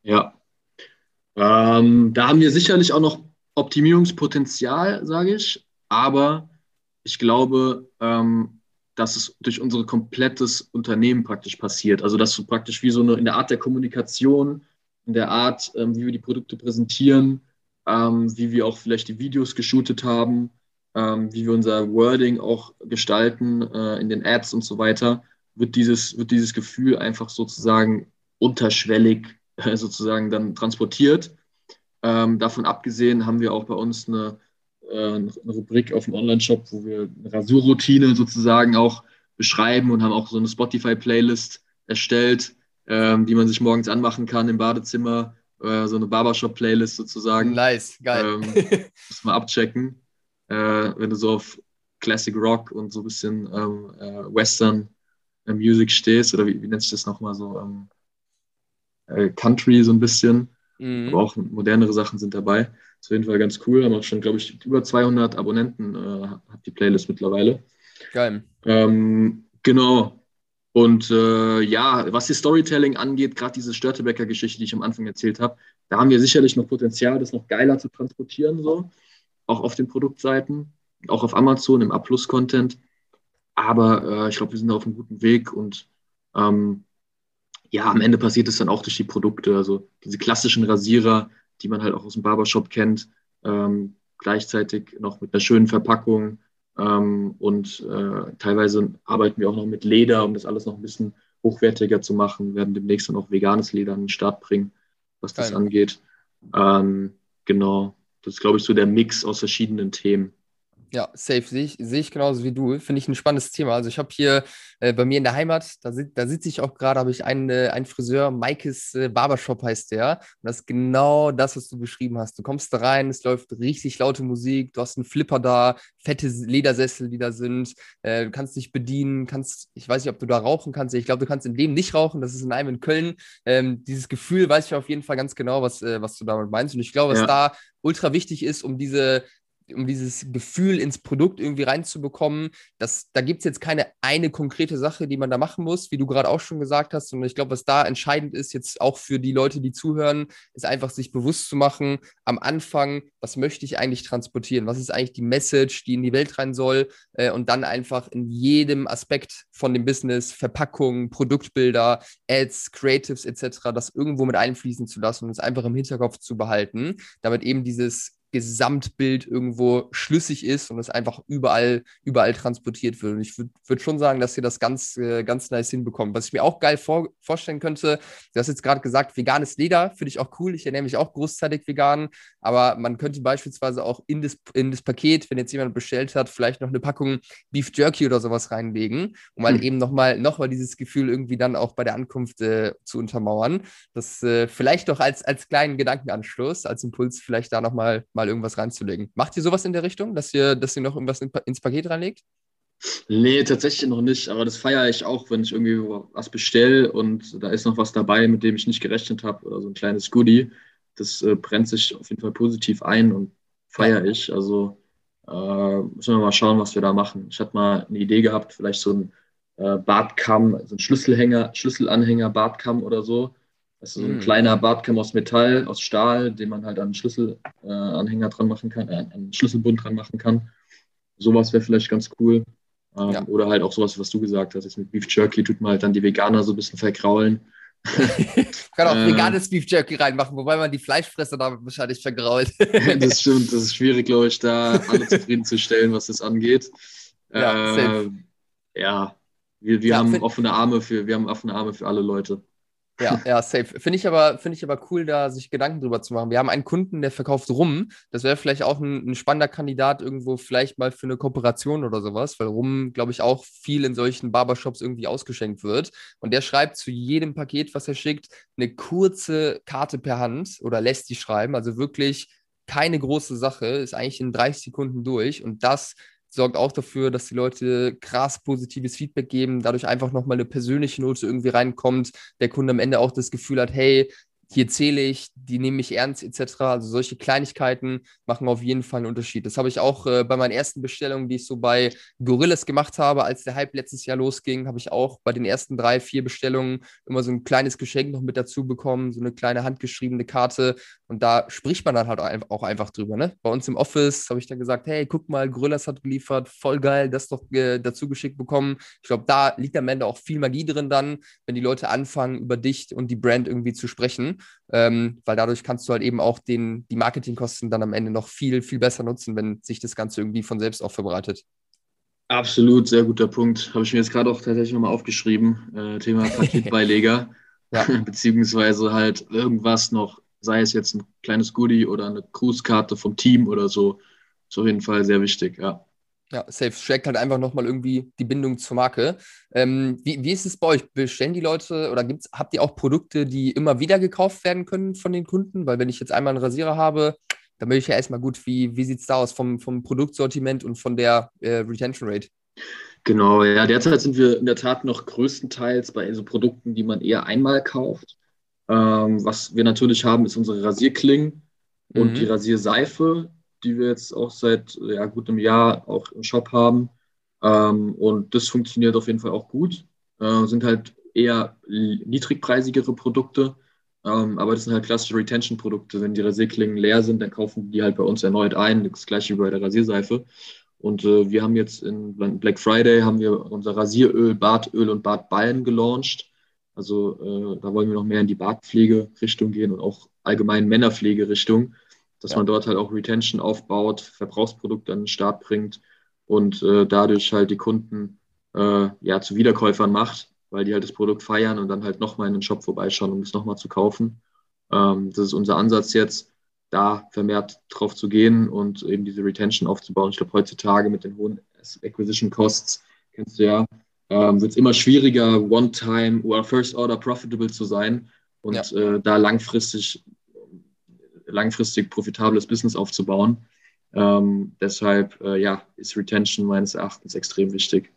Ja. Ähm, da haben wir sicherlich auch noch Optimierungspotenzial, sage ich. Aber ich glaube, ähm, dass es durch unser komplettes Unternehmen praktisch passiert. Also, dass du praktisch wie so eine in der Art der Kommunikation in der Art, ähm, wie wir die Produkte präsentieren, ähm, wie wir auch vielleicht die Videos geshootet haben, ähm, wie wir unser Wording auch gestalten äh, in den Ads und so weiter, wird dieses, wird dieses Gefühl einfach sozusagen unterschwellig äh, sozusagen dann transportiert. Ähm, davon abgesehen haben wir auch bei uns eine, äh, eine Rubrik auf dem Online-Shop, wo wir eine Rasurroutine sozusagen auch beschreiben und haben auch so eine Spotify-Playlist erstellt, ähm, die man sich morgens anmachen kann im Badezimmer. Äh, so eine Barbershop-Playlist sozusagen. Nice, geil. Ähm, muss mal abchecken. Äh, wenn du so auf Classic Rock und so ein bisschen ähm, äh, Western äh, Music stehst, oder wie, wie nennt sich das nochmal so? Ähm, äh, Country so ein bisschen. Mhm. Aber auch modernere Sachen sind dabei. Ist auf jeden Fall ganz cool. Haben auch schon, glaube ich, über 200 Abonnenten äh, hat die Playlist mittlerweile. Geil. Ähm, genau. Und äh, ja, was die Storytelling angeht, gerade diese Störtebecker-Geschichte, die ich am Anfang erzählt habe, da haben wir sicherlich noch Potenzial, das noch geiler zu transportieren, so. Auch auf den Produktseiten, auch auf Amazon im A-Plus-Content. Aber äh, ich glaube, wir sind auf einem guten Weg und ähm, ja, am Ende passiert es dann auch durch die Produkte. Also diese klassischen Rasierer, die man halt auch aus dem Barbershop kennt, ähm, gleichzeitig noch mit einer schönen Verpackung, und äh, teilweise arbeiten wir auch noch mit Leder, um das alles noch ein bisschen hochwertiger zu machen. Wir werden demnächst dann auch veganes Leder an den Start bringen, was das Geil. angeht. Ähm, genau, das ist, glaube ich, so der Mix aus verschiedenen Themen. Ja, safe sehe ich, sehe ich genauso wie du. Finde ich ein spannendes Thema. Also ich habe hier äh, bei mir in der Heimat, da, sit, da sitze ich auch gerade, habe ich einen, äh, einen Friseur, Maikes äh, Barbershop heißt der. Und das ist genau das, was du beschrieben hast. Du kommst da rein, es läuft richtig laute Musik, du hast einen Flipper da, fette Ledersessel, die da sind. Äh, du kannst dich bedienen, kannst, ich weiß nicht, ob du da rauchen kannst. Ich glaube, du kannst in dem nicht rauchen. Das ist in einem in Köln. Ähm, dieses Gefühl weiß ich auf jeden Fall ganz genau, was, äh, was du damit meinst. Und ich glaube, was ja. da ultra wichtig ist, um diese um dieses Gefühl ins Produkt irgendwie reinzubekommen. Das, da gibt es jetzt keine eine konkrete Sache, die man da machen muss, wie du gerade auch schon gesagt hast. Und ich glaube, was da entscheidend ist, jetzt auch für die Leute, die zuhören, ist einfach sich bewusst zu machen, am Anfang, was möchte ich eigentlich transportieren? Was ist eigentlich die Message, die in die Welt rein soll? Äh, und dann einfach in jedem Aspekt von dem Business, Verpackung, Produktbilder, Ads, Creatives etc., das irgendwo mit einfließen zu lassen und es einfach im Hinterkopf zu behalten, damit eben dieses Gesamtbild irgendwo schlüssig ist und es einfach überall, überall transportiert wird. Und ich würde würd schon sagen, dass ihr das ganz, äh, ganz nice hinbekommt. Was ich mir auch geil vor, vorstellen könnte, du hast jetzt gerade gesagt, veganes Leder finde ich auch cool. Ich ernähre mich auch großzeitig vegan, aber man könnte beispielsweise auch in das, in das Paket, wenn jetzt jemand bestellt hat, vielleicht noch eine Packung Beef Jerky oder sowas reinlegen, um halt mhm. eben nochmal noch mal dieses Gefühl irgendwie dann auch bei der Ankunft äh, zu untermauern. Das äh, vielleicht doch als, als kleinen Gedankenanschluss, als Impuls vielleicht da nochmal mal mal irgendwas reinzulegen. Macht ihr sowas in der Richtung, dass ihr, dass ihr noch irgendwas in, ins Paket reinlegt? Nee, tatsächlich noch nicht, aber das feiere ich auch, wenn ich irgendwie was bestelle und da ist noch was dabei, mit dem ich nicht gerechnet habe, oder so ein kleines Goodie. Das äh, brennt sich auf jeden Fall positiv ein und feiere ich. Also äh, müssen wir mal schauen, was wir da machen. Ich hatte mal eine Idee gehabt, vielleicht so ein äh, Bartkamm, so ein Schlüsselhänger, Schlüsselanhänger, Bartkamm oder so, das ist so ein mhm. kleiner Bartkamm aus Metall, aus Stahl, den man halt an einen Schlüsselanhänger äh, dran machen kann, äh, an einen Schlüsselbund dran machen kann. Sowas wäre vielleicht ganz cool. Ähm, ja. Oder halt auch sowas, was du gesagt hast. Jetzt mit Beef Jerky tut man halt dann die Veganer so ein bisschen vergraulen. kann auch äh, veganes Beef Jerky reinmachen, wobei man die Fleischfresser damit wahrscheinlich vergrault. das stimmt, das ist schwierig, glaube ich, da alle zufriedenzustellen, was das angeht. Ja, äh, ja, Wir, wir ja, haben offene Arme für, wir haben offene Arme für alle Leute. Ja, ja, safe. Finde ich, aber, find ich aber cool, da sich Gedanken drüber zu machen. Wir haben einen Kunden, der verkauft Rum. Das wäre vielleicht auch ein, ein, spannender Kandidat irgendwo vielleicht mal für eine Kooperation oder sowas, weil Rum, glaube ich, auch viel in solchen Barbershops irgendwie ausgeschenkt wird. Und der schreibt zu jedem Paket, was er schickt, eine kurze Karte per Hand oder lässt die schreiben. Also wirklich keine große Sache, ist eigentlich in 30 Sekunden durch. Und das sorgt auch dafür, dass die Leute krass positives Feedback geben, dadurch einfach nochmal eine persönliche Note irgendwie reinkommt, der Kunde am Ende auch das Gefühl hat, hey, hier zähle ich, die nehme ich ernst etc. Also solche Kleinigkeiten machen auf jeden Fall einen Unterschied. Das habe ich auch äh, bei meinen ersten Bestellungen, die ich so bei Gorillas gemacht habe, als der Hype letztes Jahr losging, habe ich auch bei den ersten drei, vier Bestellungen immer so ein kleines Geschenk noch mit dazu bekommen, so eine kleine handgeschriebene Karte. Und da spricht man dann halt auch einfach drüber. Ne? Bei uns im Office habe ich dann gesagt, hey, guck mal, Gorillas hat geliefert, voll geil, das doch äh, dazu geschickt bekommen. Ich glaube, da liegt am Ende auch viel Magie drin dann, wenn die Leute anfangen, über dich und die Brand irgendwie zu sprechen ähm, weil dadurch kannst du halt eben auch den, die Marketingkosten dann am Ende noch viel, viel besser nutzen, wenn sich das Ganze irgendwie von selbst auch verbreitet. Absolut, sehr guter Punkt. Habe ich mir jetzt gerade auch tatsächlich nochmal aufgeschrieben. Äh, Thema Paketbeileger. ja. Beziehungsweise halt irgendwas noch, sei es jetzt ein kleines Goodie oder eine Grußkarte vom Team oder so. Ist auf jeden Fall sehr wichtig, ja. Ja, safe. Stärkt halt einfach nochmal irgendwie die Bindung zur Marke. Ähm, wie, wie ist es bei euch? Bestellen die Leute oder gibt's, habt ihr auch Produkte, die immer wieder gekauft werden können von den Kunden? Weil wenn ich jetzt einmal einen Rasierer habe, dann möchte ich ja erstmal gut, wie, wie sieht es da aus vom, vom Produktsortiment und von der äh, Retention Rate? Genau, ja, derzeit sind wir in der Tat noch größtenteils bei so Produkten, die man eher einmal kauft. Ähm, was wir natürlich haben, ist unsere Rasierklingen und mhm. die Rasierseife die wir jetzt auch seit ja, gut einem Jahr auch im Shop haben. Ähm, und das funktioniert auf jeden Fall auch gut. Äh, sind halt eher niedrigpreisigere Produkte, ähm, aber das sind halt klassische Retention-Produkte. Wenn die Rasierklingen leer sind, dann kaufen die halt bei uns erneut ein. Das gleiche wie bei der Rasierseife. Und äh, wir haben jetzt in Black Friday haben wir unser Rasieröl, Bartöl und Bartballen gelauncht. Also äh, da wollen wir noch mehr in die Bartpflege-Richtung gehen und auch allgemein Männerpflege-Richtung dass ja. man dort halt auch Retention aufbaut, Verbrauchsprodukte an den Start bringt und äh, dadurch halt die Kunden äh, ja zu Wiederkäufern macht, weil die halt das Produkt feiern und dann halt nochmal in den Shop vorbeischauen, um es nochmal zu kaufen. Ähm, das ist unser Ansatz jetzt, da vermehrt drauf zu gehen und eben diese Retention aufzubauen. Ich glaube, heutzutage mit den hohen Acquisition Costs, kennst du ja, ähm, wird es immer schwieriger, One-Time oder First-Order profitable zu sein und ja. äh, da langfristig langfristig profitables Business aufzubauen. Ähm, deshalb äh, ja, ist Retention meines Erachtens extrem wichtig.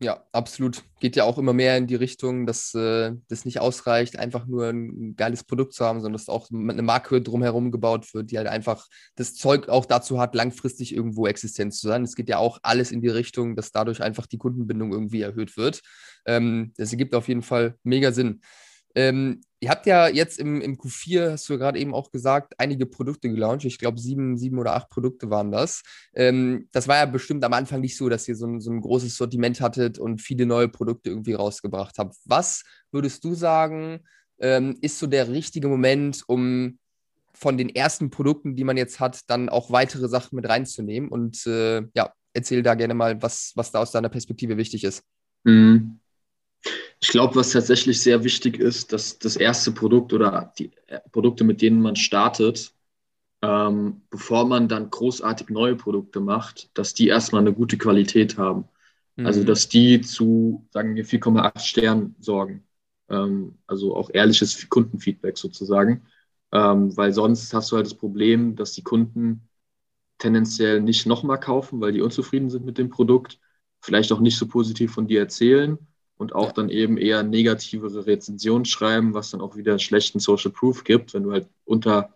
Ja, absolut. Geht ja auch immer mehr in die Richtung, dass äh, das nicht ausreicht, einfach nur ein geiles Produkt zu haben, sondern dass auch eine Marke drumherum gebaut wird, die halt einfach das Zeug auch dazu hat, langfristig irgendwo existent zu sein. Es geht ja auch alles in die Richtung, dass dadurch einfach die Kundenbindung irgendwie erhöht wird. Ähm, das ergibt auf jeden Fall mega Sinn. Ähm, ihr habt ja jetzt im, im Q4, hast du ja gerade eben auch gesagt, einige Produkte gelauncht. Ich glaube, sieben, sieben oder acht Produkte waren das. Ähm, das war ja bestimmt am Anfang nicht so, dass ihr so ein, so ein großes Sortiment hattet und viele neue Produkte irgendwie rausgebracht habt. Was würdest du sagen, ähm, ist so der richtige Moment, um von den ersten Produkten, die man jetzt hat, dann auch weitere Sachen mit reinzunehmen? Und äh, ja, erzähl da gerne mal, was, was da aus deiner Perspektive wichtig ist. Mhm. Ich glaube, was tatsächlich sehr wichtig ist, dass das erste Produkt oder die äh, Produkte, mit denen man startet, ähm, bevor man dann großartig neue Produkte macht, dass die erstmal eine gute Qualität haben. Mhm. Also, dass die zu, sagen wir, 4,8 Sternen sorgen. Ähm, also auch ehrliches Kundenfeedback sozusagen. Ähm, weil sonst hast du halt das Problem, dass die Kunden tendenziell nicht nochmal kaufen, weil die unzufrieden sind mit dem Produkt, vielleicht auch nicht so positiv von dir erzählen und auch ja. dann eben eher negativere Rezensionen schreiben, was dann auch wieder schlechten Social Proof gibt, wenn du halt unter,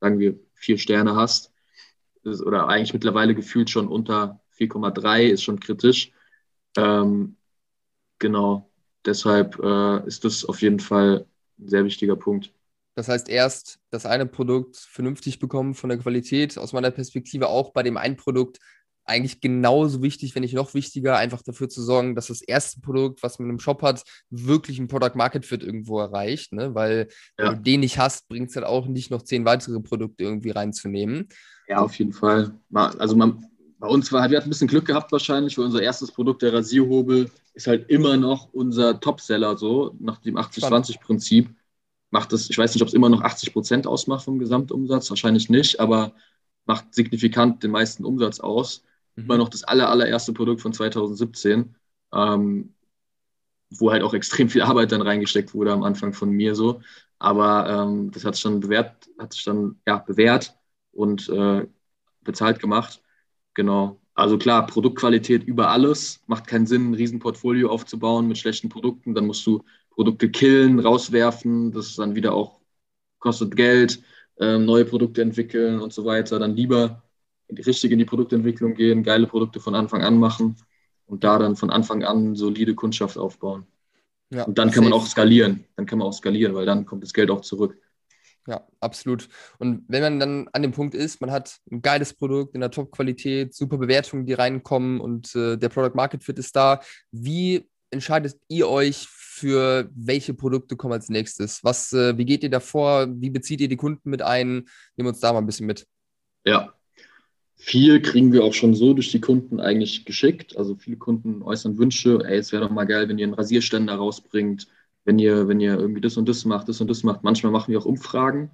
sagen wir, vier Sterne hast. Oder eigentlich mittlerweile gefühlt schon unter 4,3 ist schon kritisch. Ähm, genau, deshalb äh, ist das auf jeden Fall ein sehr wichtiger Punkt. Das heißt, erst das eine Produkt vernünftig bekommen von der Qualität, aus meiner Perspektive auch bei dem einen Produkt eigentlich genauso wichtig, wenn nicht noch wichtiger, einfach dafür zu sorgen, dass das erste Produkt, was man im Shop hat, wirklich ein Product Market Fit irgendwo erreicht. Ne? Weil ja. wenn du den nicht hast, bringt es halt auch nicht noch zehn weitere Produkte irgendwie reinzunehmen. Ja, auf jeden Fall. Also man, bei uns war, wir hatten ein bisschen Glück gehabt wahrscheinlich, weil unser erstes Produkt, der Rasierhobel, ist halt immer noch unser Topseller so, nach dem 80-20-Prinzip. Macht es, ich weiß nicht, ob es immer noch 80 Prozent ausmacht vom Gesamtumsatz, wahrscheinlich nicht, aber macht signifikant den meisten Umsatz aus. Mhm. Immer noch das aller, allererste Produkt von 2017, ähm, wo halt auch extrem viel Arbeit dann reingesteckt wurde am Anfang von mir so. Aber ähm, das hat sich dann bewährt, hat sich dann ja, bewährt und äh, bezahlt gemacht. Genau. Also klar, Produktqualität über alles. Macht keinen Sinn, ein Riesenportfolio aufzubauen mit schlechten Produkten. Dann musst du Produkte killen, rauswerfen. Das ist dann wieder auch, kostet Geld, äh, neue Produkte entwickeln und so weiter. Dann lieber richtig in die Produktentwicklung gehen, geile Produkte von Anfang an machen und da dann von Anfang an solide Kundschaft aufbauen. Ja, und dann kann man auch skalieren. Dann kann man auch skalieren, weil dann kommt das Geld auch zurück. Ja, absolut. Und wenn man dann an dem Punkt ist, man hat ein geiles Produkt in der Top-Qualität, super Bewertungen, die reinkommen und äh, der Product Market Fit ist da, wie entscheidet ihr euch für welche Produkte kommen als nächstes? Was, äh, wie geht ihr davor? Wie bezieht ihr die Kunden mit ein? Nehmen uns da mal ein bisschen mit. Ja, viel kriegen wir auch schon so durch die Kunden eigentlich geschickt. Also viele Kunden äußern Wünsche, ey, es wäre doch mal geil, wenn ihr einen Rasierständer rausbringt wenn ihr, wenn ihr irgendwie das und das macht, das und das macht. Manchmal machen wir auch Umfragen.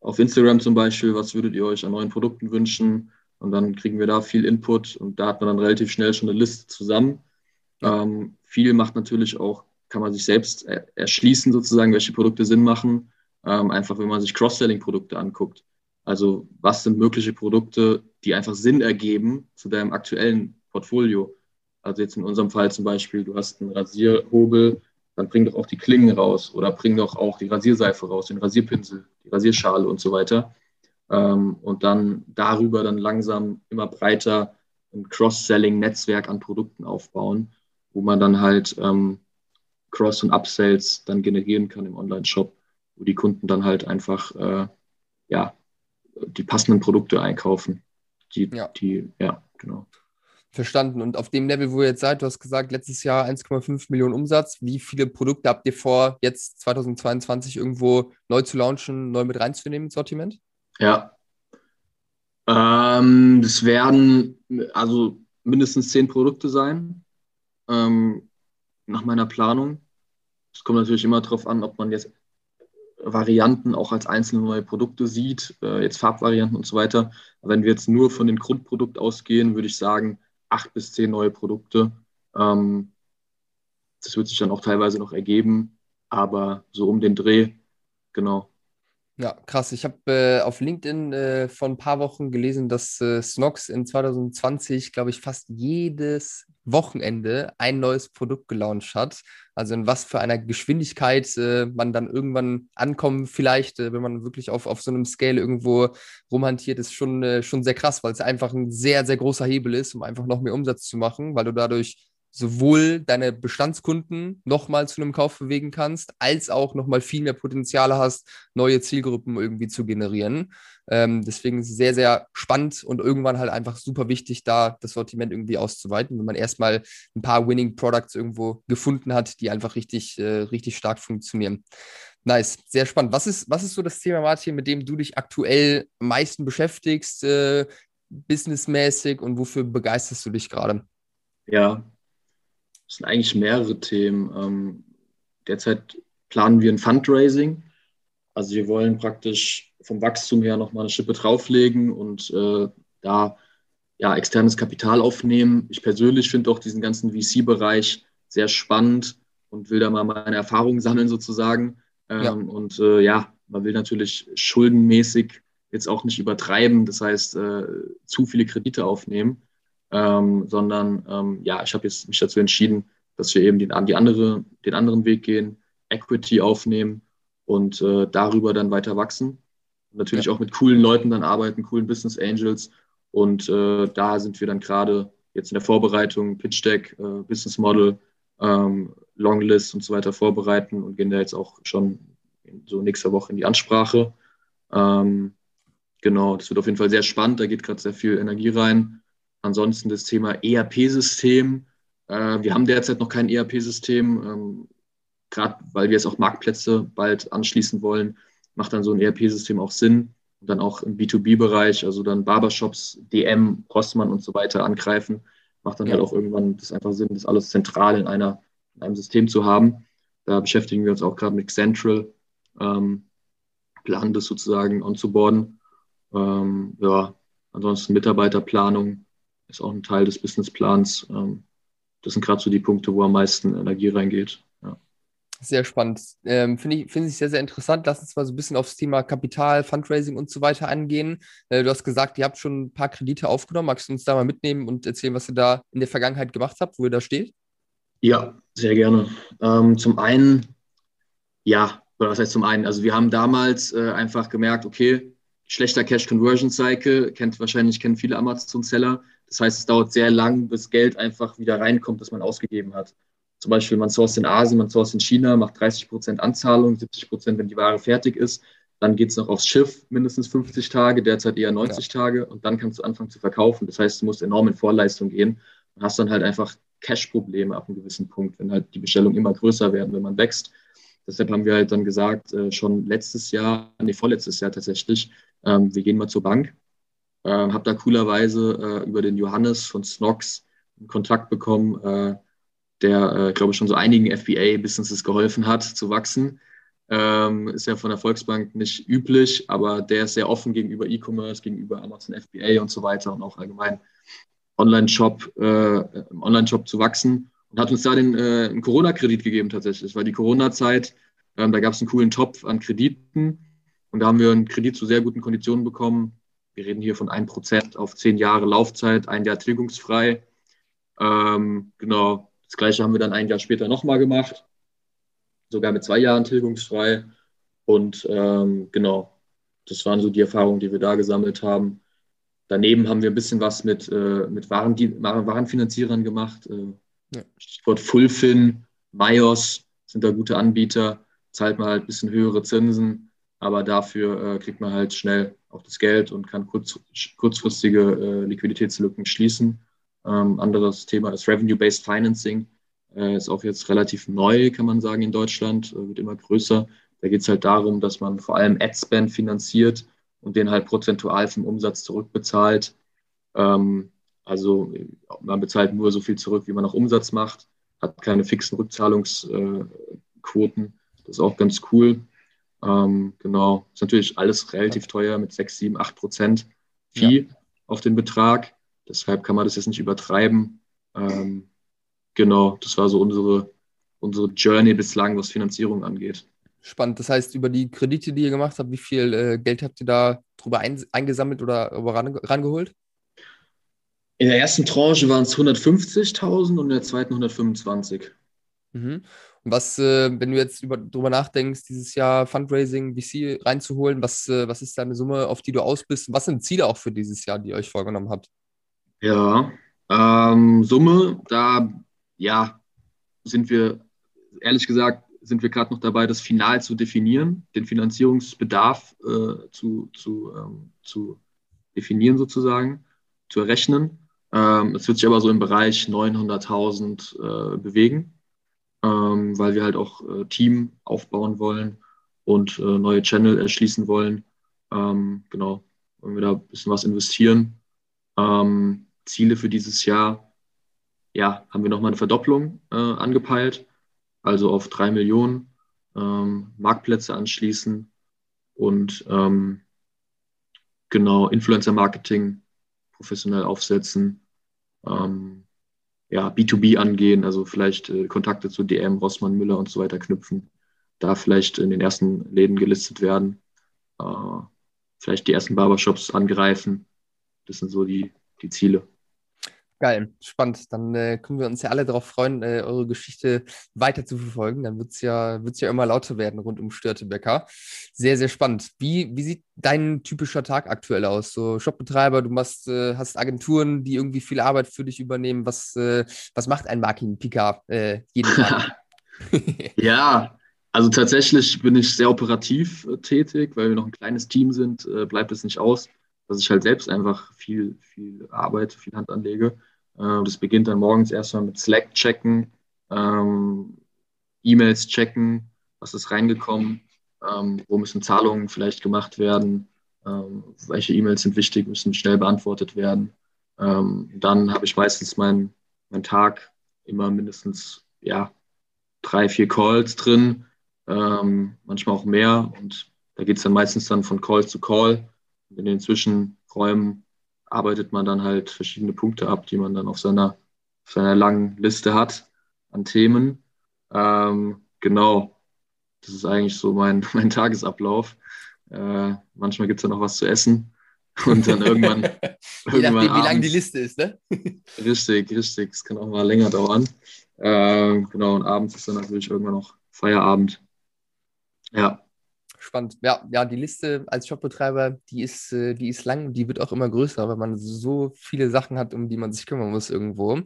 Auf Instagram zum Beispiel, was würdet ihr euch an neuen Produkten wünschen? Und dann kriegen wir da viel Input und da hat man dann relativ schnell schon eine Liste zusammen. Ähm, viel macht natürlich auch, kann man sich selbst erschließen, sozusagen, welche Produkte Sinn machen. Ähm, einfach, wenn man sich Cross-Selling-Produkte anguckt. Also, was sind mögliche Produkte, die einfach Sinn ergeben zu deinem aktuellen Portfolio? Also, jetzt in unserem Fall zum Beispiel, du hast einen Rasierhobel, dann bring doch auch die Klingen raus oder bring doch auch die Rasierseife raus, den Rasierpinsel, die Rasierschale und so weiter. Ähm, und dann darüber dann langsam immer breiter ein Cross-Selling-Netzwerk an Produkten aufbauen, wo man dann halt ähm, Cross- und Upsells dann generieren kann im Online-Shop, wo die Kunden dann halt einfach äh, ja, die passenden Produkte einkaufen. Die, ja. die, ja, genau. Verstanden. Und auf dem Level, wo ihr jetzt seid, du hast gesagt, letztes Jahr 1,5 Millionen Umsatz. Wie viele Produkte habt ihr vor, jetzt 2022 irgendwo neu zu launchen, neu mit reinzunehmen ins Sortiment? Ja. Ähm, das werden also mindestens zehn Produkte sein, ähm, nach meiner Planung. Es kommt natürlich immer darauf an, ob man jetzt Varianten auch als einzelne neue Produkte sieht, äh, jetzt Farbvarianten und so weiter. Aber wenn wir jetzt nur von dem Grundprodukt ausgehen, würde ich sagen, acht bis zehn neue Produkte. Ähm, das wird sich dann auch teilweise noch ergeben, aber so um den Dreh, genau. Ja, krass. Ich habe äh, auf LinkedIn äh, vor ein paar Wochen gelesen, dass äh, Snox in 2020, glaube ich, fast jedes Wochenende ein neues Produkt gelauncht hat. Also in was für einer Geschwindigkeit äh, man dann irgendwann ankommen, vielleicht, äh, wenn man wirklich auf, auf so einem Scale irgendwo rumhantiert, ist schon, äh, schon sehr krass, weil es einfach ein sehr, sehr großer Hebel ist, um einfach noch mehr Umsatz zu machen, weil du dadurch sowohl deine Bestandskunden nochmal zu einem Kauf bewegen kannst, als auch nochmal viel mehr Potenziale hast, neue Zielgruppen irgendwie zu generieren. Ähm, deswegen sehr, sehr spannend und irgendwann halt einfach super wichtig, da das Sortiment irgendwie auszuweiten, wenn man erstmal ein paar Winning Products irgendwo gefunden hat, die einfach richtig, äh, richtig stark funktionieren. Nice, sehr spannend. Was ist, was ist so das Thema, Martin, mit dem du dich aktuell am meisten beschäftigst, äh, businessmäßig und wofür begeisterst du dich gerade? Ja, das sind eigentlich mehrere Themen. Ähm, derzeit planen wir ein Fundraising. Also wir wollen praktisch vom Wachstum her nochmal eine Schippe drauflegen und äh, da ja, externes Kapital aufnehmen. Ich persönlich finde auch diesen ganzen VC-Bereich sehr spannend und will da mal meine Erfahrungen sammeln sozusagen. Ähm, ja. Und äh, ja, man will natürlich schuldenmäßig jetzt auch nicht übertreiben, das heißt äh, zu viele Kredite aufnehmen ähm, sondern ähm, ja, ich habe jetzt mich dazu entschieden, dass wir eben den, die andere, den anderen Weg gehen, Equity aufnehmen und äh, darüber dann weiter wachsen. Und natürlich ja. auch mit coolen Leuten dann arbeiten, coolen Business Angels. Und äh, da sind wir dann gerade jetzt in der Vorbereitung, Pitch Deck, äh, Business Model, ähm, Longlist und so weiter vorbereiten und gehen da jetzt auch schon so nächste Woche in die Ansprache. Ähm, genau, das wird auf jeden Fall sehr spannend. Da geht gerade sehr viel Energie rein. Ansonsten das Thema ERP-System. Äh, wir haben derzeit noch kein ERP-System, ähm, gerade weil wir jetzt auch Marktplätze bald anschließen wollen, macht dann so ein ERP-System auch Sinn. Und dann auch im B2B-Bereich, also dann Barbershops, DM, Rossmann und so weiter angreifen. macht dann ja. halt auch irgendwann das einfach Sinn, das alles zentral in, einer, in einem System zu haben. Da beschäftigen wir uns auch gerade mit Central, ähm, planen das sozusagen onzuboarden. Ähm, ja, ansonsten Mitarbeiterplanung ist auch ein Teil des Businessplans. Ähm, das sind gerade so die Punkte, wo am meisten Energie reingeht. Ja. Sehr spannend. Ähm, Finde ich, find ich sehr, sehr interessant. Lass uns mal so ein bisschen aufs Thema Kapital, Fundraising und so weiter angehen. Äh, du hast gesagt, ihr habt schon ein paar Kredite aufgenommen. Magst du uns da mal mitnehmen und erzählen, was ihr da in der Vergangenheit gemacht habt, wo ihr da steht? Ja, sehr gerne. Ähm, zum einen, ja, oder was heißt zum einen? Also wir haben damals äh, einfach gemerkt, okay, schlechter Cash Conversion Cycle, kennt wahrscheinlich kennen viele Amazon-Seller. Das heißt, es dauert sehr lang, bis Geld einfach wieder reinkommt, das man ausgegeben hat. Zum Beispiel, man source in Asien, man source in China, macht 30 Prozent Anzahlung, 70 Prozent, wenn die Ware fertig ist. Dann geht es noch aufs Schiff, mindestens 50 Tage, derzeit eher 90 ja. Tage. Und dann kannst du anfangen zu verkaufen. Das heißt, du musst enorm in Vorleistung gehen und hast dann halt einfach Cash-Probleme ab einem gewissen Punkt, wenn halt die Bestellungen immer größer werden, wenn man wächst. Deshalb haben wir halt dann gesagt, äh, schon letztes Jahr, nee, vorletztes Jahr tatsächlich, ähm, wir gehen mal zur Bank. Äh, habe da coolerweise äh, über den Johannes von Snox einen Kontakt bekommen, äh, der, äh, glaube ich, schon so einigen FBA-Businesses geholfen hat zu wachsen. Ähm, ist ja von der Volksbank nicht üblich, aber der ist sehr offen gegenüber E-Commerce, gegenüber Amazon FBA und so weiter und auch allgemein Online-Shop, äh, Online-Shop zu wachsen und hat uns da den äh, einen Corona-Kredit gegeben tatsächlich. War die Corona-Zeit, ähm, da gab es einen coolen Topf an Krediten und da haben wir einen Kredit zu sehr guten Konditionen bekommen. Wir reden hier von 1% auf 10 Jahre Laufzeit, ein Jahr tilgungsfrei. Ähm, genau, das gleiche haben wir dann ein Jahr später nochmal gemacht, sogar mit zwei Jahren tilgungsfrei. Und ähm, genau, das waren so die Erfahrungen, die wir da gesammelt haben. Daneben haben wir ein bisschen was mit, äh, mit Waren, Warenfinanzierern gemacht. Äh, ja. Stichwort Fullfin, Mayos sind da gute Anbieter. Zahlt man halt ein bisschen höhere Zinsen, aber dafür äh, kriegt man halt schnell auch das Geld und kann kurz, kurzfristige äh, Liquiditätslücken schließen. Ähm, anderes Thema ist Revenue-Based Financing. Äh, ist auch jetzt relativ neu, kann man sagen, in Deutschland, äh, wird immer größer. Da geht es halt darum, dass man vor allem Ad-Spend finanziert und den halt prozentual vom Umsatz zurückbezahlt. Ähm, also man bezahlt nur so viel zurück, wie man noch Umsatz macht, hat keine fixen Rückzahlungsquoten. das ist auch ganz cool. Ähm, genau, ist natürlich alles relativ teuer mit 6, 7, 8 Prozent Fee ja. auf den Betrag. Deshalb kann man das jetzt nicht übertreiben. Ähm, genau, das war so unsere, unsere Journey bislang, was Finanzierung angeht. Spannend. Das heißt, über die Kredite, die ihr gemacht habt, wie viel äh, Geld habt ihr da drüber ein, eingesammelt oder ran, rangeholt? In der ersten Tranche waren es 150.000 und in der zweiten 125. Mhm. Was, äh, wenn du jetzt über, drüber nachdenkst, dieses Jahr Fundraising, VC reinzuholen, was, äh, was ist deine Summe, auf die du aus bist? Was sind Ziele auch für dieses Jahr, die ihr euch vorgenommen habt? Ja, ähm, Summe, da ja, sind wir, ehrlich gesagt, sind wir gerade noch dabei, das final zu definieren, den Finanzierungsbedarf äh, zu, zu, ähm, zu definieren sozusagen, zu errechnen. Ähm, es wird sich aber so im Bereich 900.000 äh, bewegen, ähm, weil wir halt auch äh, Team aufbauen wollen und äh, neue Channel erschließen wollen. Ähm, genau, wollen wir da ein bisschen was investieren. Ähm, Ziele für dieses Jahr, ja, haben wir nochmal eine Verdopplung äh, angepeilt, also auf drei Millionen ähm, Marktplätze anschließen und ähm, genau Influencer-Marketing professionell aufsetzen, ähm, ja, B2B angehen, also vielleicht äh, Kontakte zu DM, Rossmann, Müller und so weiter knüpfen, da vielleicht in den ersten Läden gelistet werden, äh, vielleicht die ersten Barbershops angreifen. Das sind so die, die Ziele. Geil, spannend. Dann äh, können wir uns ja alle darauf freuen, äh, eure Geschichte weiter zu verfolgen. Dann wird es ja, wird's ja immer lauter werden rund um Störtebecker. Sehr, sehr spannend. Wie, wie sieht dein typischer Tag aktuell aus? So Shopbetreiber, du machst, äh, hast Agenturen, die irgendwie viel Arbeit für dich übernehmen. Was, äh, was macht ein Marketing-Pika äh, jeden Tag? ja, also tatsächlich bin ich sehr operativ äh, tätig, weil wir noch ein kleines Team sind, bleibt es nicht aus, dass ich halt selbst einfach viel, viel Arbeit, viel Hand anlege. Äh, das beginnt dann morgens erstmal mit Slack checken, ähm, E-Mails checken, was ist reingekommen, ähm, wo müssen Zahlungen vielleicht gemacht werden, ähm, welche E-Mails sind wichtig, müssen schnell beantwortet werden. Ähm, dann habe ich meistens meinen mein Tag immer mindestens ja, drei, vier Calls drin, ähm, manchmal auch mehr. Und da geht es dann meistens dann von Call zu Call. In den Zwischenräumen arbeitet man dann halt verschiedene Punkte ab, die man dann auf seiner, auf seiner langen Liste hat an Themen. Ähm, genau, das ist eigentlich so mein, mein Tagesablauf. Äh, manchmal gibt es dann noch was zu essen. Und dann irgendwann. Je irgendwann nachdem, wie lang die Liste ist, ne? richtig, richtig. Es kann auch mal länger dauern. Äh, genau, und abends ist dann natürlich irgendwann noch Feierabend. Ja. Spannend. Ja, ja, die Liste als Shopbetreiber, die ist, äh, die ist lang und die wird auch immer größer, weil man so viele Sachen hat, um die man sich kümmern muss irgendwo.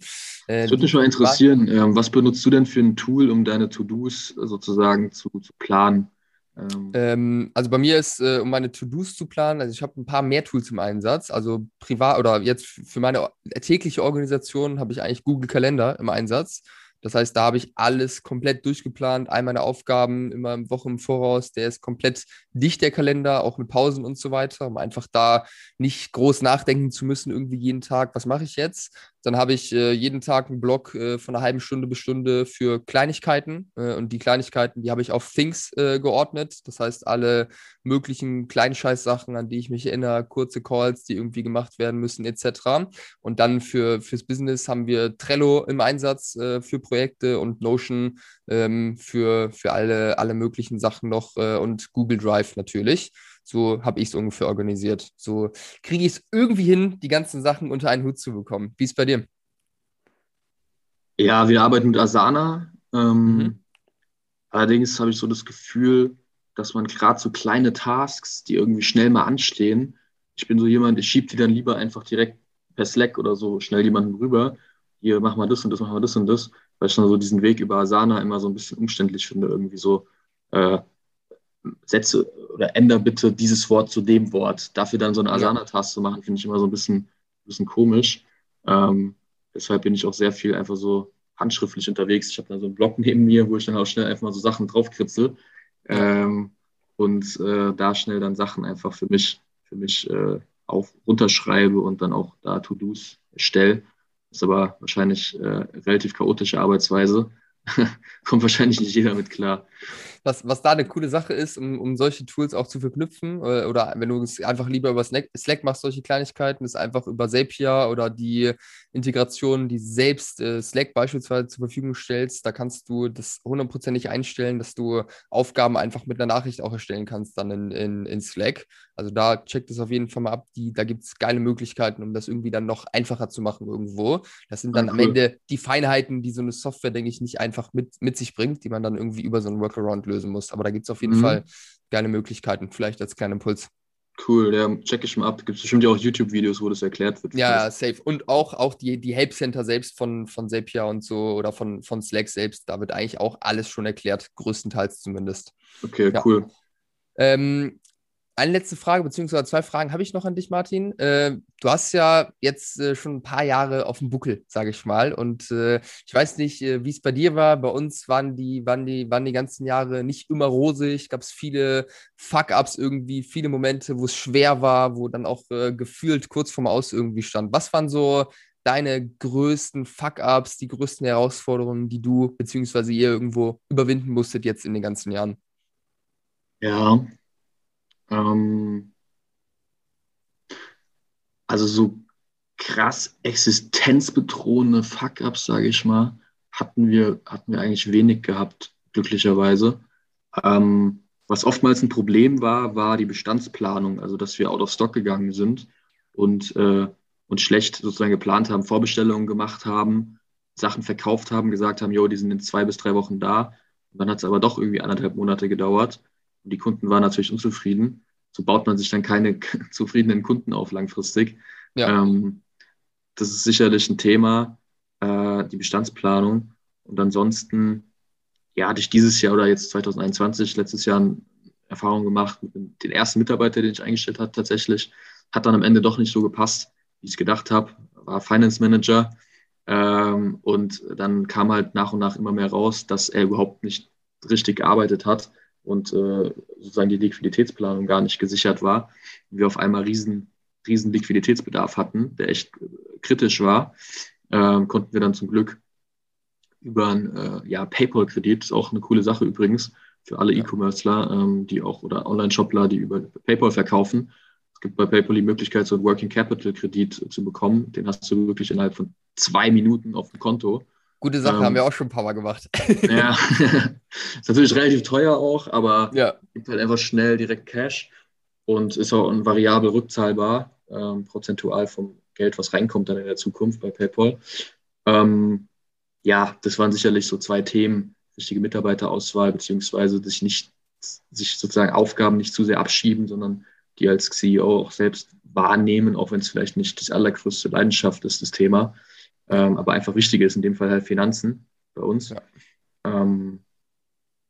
Äh, das würde mich mal interessieren. Ähm, was benutzt du denn für ein Tool, um deine To-Dos sozusagen zu, zu planen? Ähm, ähm, also bei mir ist, äh, um meine To-Dos zu planen, also ich habe ein paar mehr Tools im Einsatz. Also privat oder jetzt für meine tägliche Organisation habe ich eigentlich Google Kalender im Einsatz. Das heißt, da habe ich alles komplett durchgeplant, all meine Aufgaben immer eine Woche im Voraus. Der ist komplett dicht, der Kalender, auch mit Pausen und so weiter, um einfach da nicht groß nachdenken zu müssen, irgendwie jeden Tag, was mache ich jetzt, dann habe ich äh, jeden Tag einen Blog äh, von einer halben Stunde bis Stunde für Kleinigkeiten. Äh, und die Kleinigkeiten, die habe ich auf Things äh, geordnet. Das heißt, alle möglichen Kleinscheiß-Sachen, an die ich mich erinnere, kurze Calls, die irgendwie gemacht werden müssen, etc. Und dann für, fürs Business haben wir Trello im Einsatz äh, für Projekte und Notion ähm, für, für alle, alle möglichen Sachen noch äh, und Google Drive natürlich. So habe ich es ungefähr organisiert. So kriege ich es irgendwie hin, die ganzen Sachen unter einen Hut zu bekommen. Wie ist es bei dir? Ja, wir arbeiten mit Asana. Ähm, mhm. Allerdings habe ich so das Gefühl, dass man gerade so kleine Tasks, die irgendwie schnell mal anstehen, ich bin so jemand, ich schiebe die dann lieber einfach direkt per Slack oder so schnell jemanden rüber. Hier, mach mal das und das, mach mal das und das, weil ich dann so diesen Weg über Asana immer so ein bisschen umständlich finde, irgendwie so. Äh, setze oder ändere bitte dieses Wort zu dem Wort. Dafür dann so eine Asana-Task zu machen, finde ich immer so ein bisschen, bisschen komisch. Ähm, deshalb bin ich auch sehr viel einfach so handschriftlich unterwegs. Ich habe da so einen Blog neben mir, wo ich dann auch schnell einfach mal so Sachen draufkritzel ähm, und äh, da schnell dann Sachen einfach für mich, für mich äh, auf runterschreibe und dann auch da To-Dos stelle. Ist aber wahrscheinlich äh, relativ chaotische Arbeitsweise. Kommt wahrscheinlich nicht jeder mit klar was, was da eine coole Sache ist, um, um solche Tools auch zu verknüpfen. Oder, oder wenn du es einfach lieber über Slack, Slack machst, solche Kleinigkeiten, ist einfach über Zapier oder die Integration, die selbst äh, Slack beispielsweise zur Verfügung stellst. Da kannst du das hundertprozentig einstellen, dass du Aufgaben einfach mit einer Nachricht auch erstellen kannst, dann in, in, in Slack. Also da checkt es auf jeden Fall mal ab. Die, da gibt es geile Möglichkeiten, um das irgendwie dann noch einfacher zu machen irgendwo. Das sind dann ja, cool. am Ende die Feinheiten, die so eine Software, denke ich, nicht einfach mit, mit sich bringt, die man dann irgendwie über so einen Workaround lösen muss. Aber da gibt es auf jeden mhm. Fall geile Möglichkeiten, vielleicht als kleinen Impuls. Cool, ja, check ich mal ab. Gibt es bestimmt ja auch YouTube-Videos, wo das erklärt wird. Ja, safe. Und auch, auch die, die Help Center selbst von, von Zapier und so oder von, von Slack selbst, da wird eigentlich auch alles schon erklärt, größtenteils zumindest. Okay, ja. cool. Ähm, eine letzte Frage, beziehungsweise zwei Fragen habe ich noch an dich, Martin. Äh, du hast ja jetzt äh, schon ein paar Jahre auf dem Buckel, sage ich mal. Und äh, ich weiß nicht, äh, wie es bei dir war. Bei uns waren die, waren die, waren die ganzen Jahre nicht immer rosig. Gab es viele Fuck-Ups irgendwie, viele Momente, wo es schwer war, wo dann auch äh, gefühlt kurz vorm Aus irgendwie stand. Was waren so deine größten Fuck-Ups, die größten Herausforderungen, die du beziehungsweise ihr irgendwo überwinden musstet jetzt in den ganzen Jahren? Ja, ähm, also so krass existenzbedrohende Fuck-Ups, sage ich mal, hatten wir, hatten wir eigentlich wenig gehabt, glücklicherweise. Ähm, was oftmals ein Problem war, war die Bestandsplanung, also dass wir out of stock gegangen sind und, äh, und schlecht sozusagen geplant haben, Vorbestellungen gemacht haben, Sachen verkauft haben, gesagt haben, jo, die sind in zwei bis drei Wochen da. Und dann hat es aber doch irgendwie anderthalb Monate gedauert. Und die Kunden waren natürlich unzufrieden. So baut man sich dann keine zufriedenen Kunden auf langfristig. Ja. Ähm, das ist sicherlich ein Thema, äh, die Bestandsplanung. Und ansonsten, ja, hatte ich dieses Jahr oder jetzt 2021, letztes Jahr Erfahrung gemacht mit dem ersten Mitarbeiter, den ich eingestellt habe, tatsächlich. Hat dann am Ende doch nicht so gepasst, wie ich es gedacht habe. War Finance Manager. Ähm, und dann kam halt nach und nach immer mehr raus, dass er überhaupt nicht richtig gearbeitet hat und äh, sozusagen die Liquiditätsplanung gar nicht gesichert war. Wir auf einmal riesen, riesen Liquiditätsbedarf hatten, der echt kritisch war, ähm, konnten wir dann zum Glück über einen äh, ja, PayPal-Kredit, ist auch eine coole Sache übrigens, für alle E-Commercer, ähm, die auch oder Online-Shopler, die über PayPal verkaufen. Es gibt bei PayPal die Möglichkeit, so einen Working Capital Kredit zu bekommen. Den hast du wirklich innerhalb von zwei Minuten auf dem Konto. Gute Sache, ähm, haben wir auch schon ein paar Mal gemacht. ja, ist natürlich relativ teuer auch, aber ja. gibt halt einfach schnell direkt Cash und ist auch variabel rückzahlbar, ähm, prozentual vom Geld, was reinkommt dann in der Zukunft bei PayPal. Ähm, ja, das waren sicherlich so zwei Themen, richtige Mitarbeiterauswahl, beziehungsweise sich nicht, sich sozusagen Aufgaben nicht zu sehr abschieben, sondern die als CEO auch selbst wahrnehmen, auch wenn es vielleicht nicht das allergrößte Leidenschaft ist, das Thema, ähm, aber einfach wichtig ist, in dem Fall halt Finanzen bei uns. Ja. Ähm,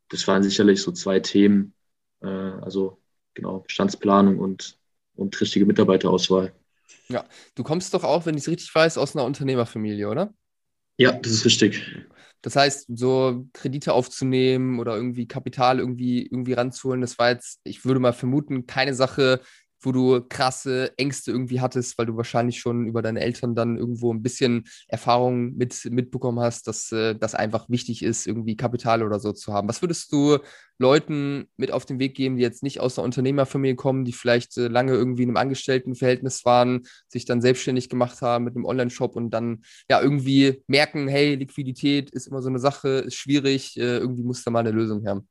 das waren sicherlich so zwei Themen, äh, also genau, Bestandsplanung und, und richtige Mitarbeiterauswahl. Ja, du kommst doch auch, wenn ich es richtig weiß, aus einer Unternehmerfamilie, oder? Ja, das ist richtig. Das heißt, so Kredite aufzunehmen oder irgendwie Kapital irgendwie, irgendwie ranzuholen, das war jetzt, ich würde mal vermuten, keine Sache, wo du krasse Ängste irgendwie hattest, weil du wahrscheinlich schon über deine Eltern dann irgendwo ein bisschen Erfahrung mit, mitbekommen hast, dass äh, das einfach wichtig ist, irgendwie Kapital oder so zu haben. Was würdest du Leuten mit auf den Weg geben, die jetzt nicht aus einer Unternehmerfamilie kommen, die vielleicht äh, lange irgendwie in einem Angestelltenverhältnis waren, sich dann selbstständig gemacht haben mit einem Online-Shop und dann ja irgendwie merken, hey, Liquidität ist immer so eine Sache, ist schwierig, äh, irgendwie muss da mal eine Lösung her.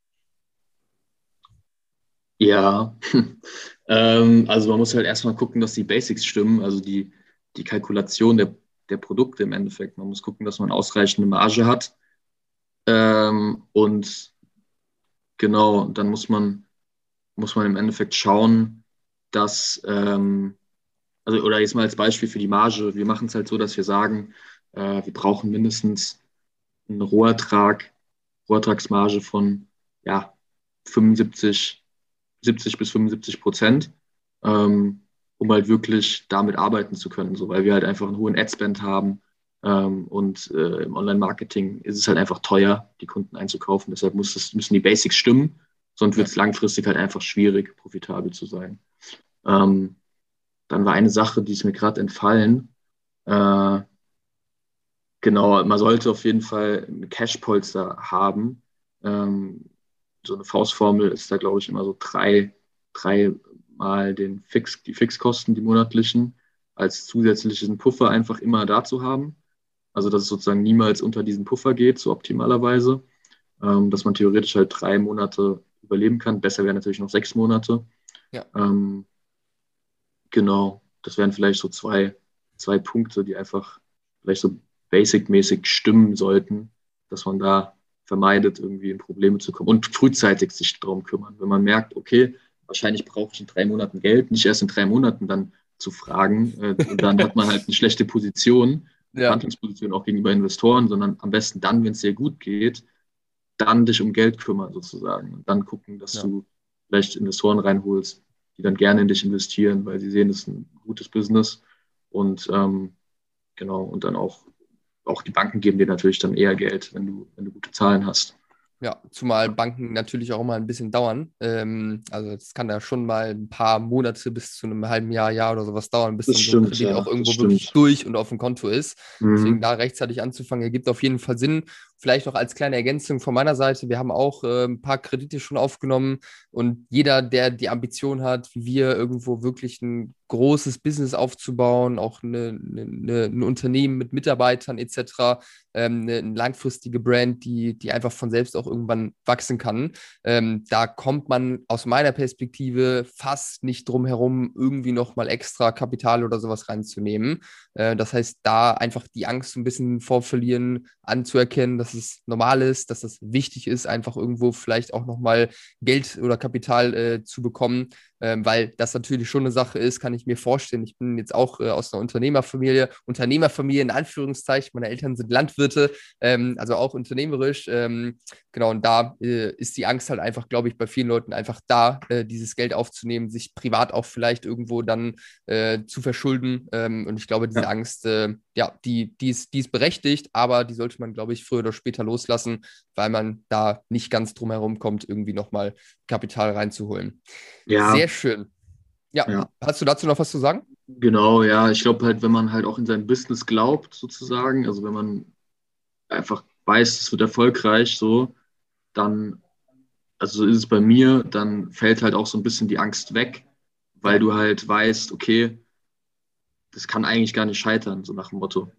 Ja, ähm, also man muss halt erstmal gucken, dass die Basics stimmen, also die, die Kalkulation der, der Produkte im Endeffekt. Man muss gucken, dass man ausreichende Marge hat. Ähm, und genau, dann muss man, muss man im Endeffekt schauen, dass, ähm, also, oder jetzt mal als Beispiel für die Marge, wir machen es halt so, dass wir sagen, äh, wir brauchen mindestens einen Rohertrag, Rohertragsmarge von ja, 75 70 bis 75 Prozent, ähm, um halt wirklich damit arbeiten zu können, so, weil wir halt einfach einen hohen Adspend haben. Ähm, und äh, im Online-Marketing ist es halt einfach teuer, die Kunden einzukaufen. Deshalb es, müssen die Basics stimmen, sonst wird es langfristig halt einfach schwierig, profitabel zu sein. Ähm, dann war eine Sache, die ist mir gerade entfallen. Äh, genau, man sollte auf jeden Fall ein Cash-Polster haben. Ähm, so eine Faustformel ist da, glaube ich, immer so drei, drei mal den Fix, die Fixkosten, die monatlichen, als zusätzlichen Puffer einfach immer da zu haben. Also, dass es sozusagen niemals unter diesen Puffer geht, so optimalerweise. Ähm, dass man theoretisch halt drei Monate überleben kann. Besser wäre natürlich noch sechs Monate. Ja. Ähm, genau, das wären vielleicht so zwei, zwei Punkte, die einfach vielleicht so basic-mäßig stimmen sollten, dass man da vermeidet, irgendwie in Probleme zu kommen und frühzeitig sich darum kümmern. Wenn man merkt, okay, wahrscheinlich brauche ich in drei Monaten Geld, nicht erst in drei Monaten dann zu fragen, äh, dann hat man halt eine schlechte Position, ja. Handlungsposition auch gegenüber Investoren, sondern am besten dann, wenn es dir gut geht, dann dich um Geld kümmern sozusagen und dann gucken, dass ja. du vielleicht Investoren reinholst, die dann gerne in dich investieren, weil sie sehen, es ist ein gutes Business und ähm, genau und dann auch auch die Banken geben dir natürlich dann eher Geld, wenn du, wenn du gute Zahlen hast. Ja, zumal Banken natürlich auch immer ein bisschen dauern. Ähm, also es kann ja schon mal ein paar Monate bis zu einem halben Jahr, Jahr oder sowas dauern, bis das dann so ein Kredit ja, auch irgendwo wirklich durch und auf dem Konto ist. Mhm. Deswegen da rechtzeitig anzufangen, ergibt auf jeden Fall Sinn. Vielleicht noch als kleine Ergänzung von meiner Seite, wir haben auch äh, ein paar Kredite schon aufgenommen und jeder, der die Ambition hat, wie wir irgendwo wirklich ein großes Business aufzubauen, auch eine, eine, ein Unternehmen mit Mitarbeitern etc., ähm, eine, eine, langfristige Brand, die, die einfach von selbst auch irgendwann wachsen kann. Ähm, da kommt man aus meiner Perspektive fast nicht drum herum, irgendwie nochmal extra Kapital oder sowas reinzunehmen. Äh, das heißt, da einfach die Angst ein bisschen vorverlieren, anzuerkennen, dass es normal ist, dass es wichtig ist, einfach irgendwo vielleicht auch nochmal Geld oder Kapital äh, zu bekommen, ähm, weil das natürlich schon eine Sache ist, kann ich mir vorstellen. Ich bin jetzt auch äh, aus einer Unternehmerfamilie, Unternehmerfamilie in Anführungszeichen, meine Eltern sind Landwirte, ähm, also auch unternehmerisch. Ähm, genau, und da äh, ist die Angst halt einfach, glaube ich, bei vielen Leuten einfach da, äh, dieses Geld aufzunehmen, sich privat auch vielleicht irgendwo dann äh, zu verschulden. Ähm, und ich glaube, diese ja. Angst, äh, ja, die, die, ist, die ist berechtigt, aber die sollte man, glaube ich, früher oder später loslassen, weil man da nicht ganz drum herum kommt, irgendwie nochmal Kapital reinzuholen. Ja. Sehr schön. Ja. ja. hast du dazu noch was zu sagen? Genau, ja. Ich glaube halt, wenn man halt auch in sein Business glaubt, sozusagen, also wenn man einfach weiß, es wird erfolgreich, so, dann, also so ist es bei mir, dann fällt halt auch so ein bisschen die Angst weg, weil du halt weißt, okay, das kann eigentlich gar nicht scheitern, so nach dem Motto.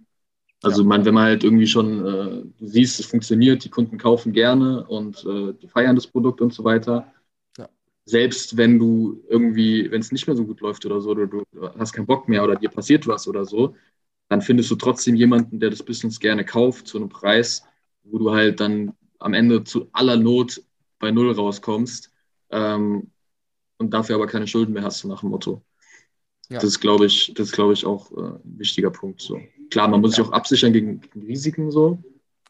Also ja. man, wenn man halt irgendwie schon, äh, siehst, es funktioniert, die Kunden kaufen gerne und äh, die feiern das Produkt und so weiter. Selbst wenn du irgendwie, wenn es nicht mehr so gut läuft oder so, oder du hast keinen Bock mehr oder dir passiert was oder so, dann findest du trotzdem jemanden, der das Business gerne kauft zu einem Preis, wo du halt dann am Ende zu aller Not bei Null rauskommst ähm, und dafür aber keine Schulden mehr hast, so nach dem Motto. Ja. Das ist, glaube ich, das ist, glaube ich, auch äh, ein wichtiger Punkt. So. Klar, man muss ja. sich auch absichern gegen, gegen Risiken so.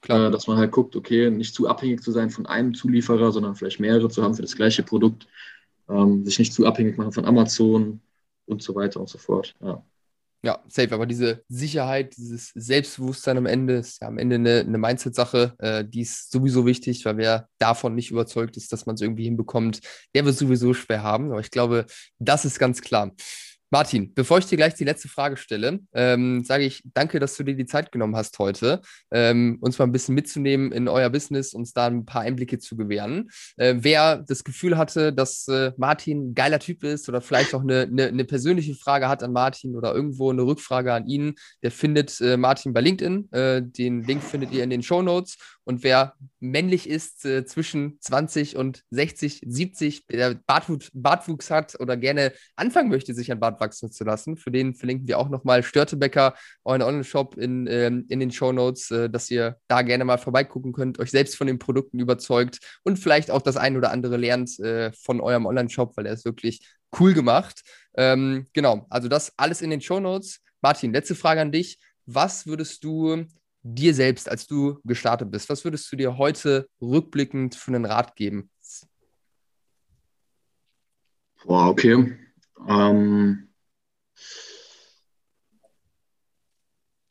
Klar. Äh, dass man halt guckt, okay, nicht zu abhängig zu sein von einem Zulieferer, sondern vielleicht mehrere zu haben für das gleiche Produkt. Ähm, sich nicht zu abhängig machen von Amazon und so weiter und so fort. Ja. Ja, safe. Aber diese Sicherheit, dieses Selbstbewusstsein am Ende ist ja am Ende eine, eine Mindset-Sache. Äh, die ist sowieso wichtig, weil wer davon nicht überzeugt ist, dass man es irgendwie hinbekommt, der wird sowieso schwer haben. Aber ich glaube, das ist ganz klar. Martin, bevor ich dir gleich die letzte Frage stelle, ähm, sage ich danke, dass du dir die Zeit genommen hast heute, ähm, uns mal ein bisschen mitzunehmen in euer Business, uns da ein paar Einblicke zu gewähren. Äh, wer das Gefühl hatte, dass äh, Martin ein geiler Typ ist oder vielleicht auch eine, eine, eine, persönliche Frage hat an Martin oder irgendwo eine Rückfrage an ihn, der findet äh, Martin bei LinkedIn. Äh, den Link findet ihr in den Show Notes. Und wer männlich ist, äh, zwischen 20 und 60, 70, der Bartwuchs, Bartwuchs hat oder gerne anfangen möchte, sich an Bart wachsen zu lassen, für den verlinken wir auch nochmal Störtebecker, euren Online-Shop in, ähm, in den Show Notes, äh, dass ihr da gerne mal vorbeigucken könnt, euch selbst von den Produkten überzeugt und vielleicht auch das ein oder andere lernt äh, von eurem Online-Shop, weil er ist wirklich cool gemacht. Ähm, genau, also das alles in den Show Notes. Martin, letzte Frage an dich. Was würdest du dir selbst, als du gestartet bist, was würdest du dir heute rückblickend für einen Rat geben? Boah, okay. Ähm,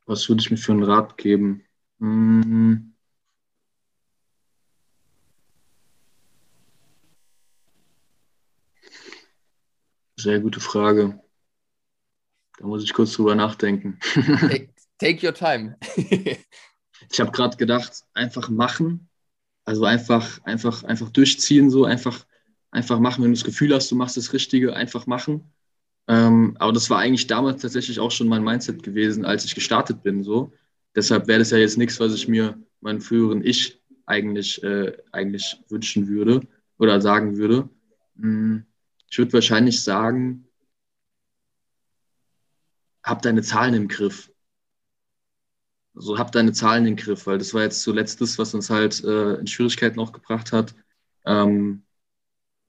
was würde ich mir für einen Rat geben? Hm. Sehr gute Frage. Da muss ich kurz drüber nachdenken. Take your time. ich habe gerade gedacht, einfach machen. Also einfach, einfach, einfach durchziehen, so einfach, einfach machen, wenn du das Gefühl hast, du machst das Richtige, einfach machen. Ähm, aber das war eigentlich damals tatsächlich auch schon mein Mindset gewesen, als ich gestartet bin. So. Deshalb wäre das ja jetzt nichts, was ich mir meinen früheren Ich eigentlich, äh, eigentlich wünschen würde oder sagen würde. Hm, ich würde wahrscheinlich sagen, hab deine Zahlen im Griff so hab deine Zahlen im Griff, weil das war jetzt zuletzt das, was uns halt äh, in Schwierigkeiten auch gebracht hat. Ähm,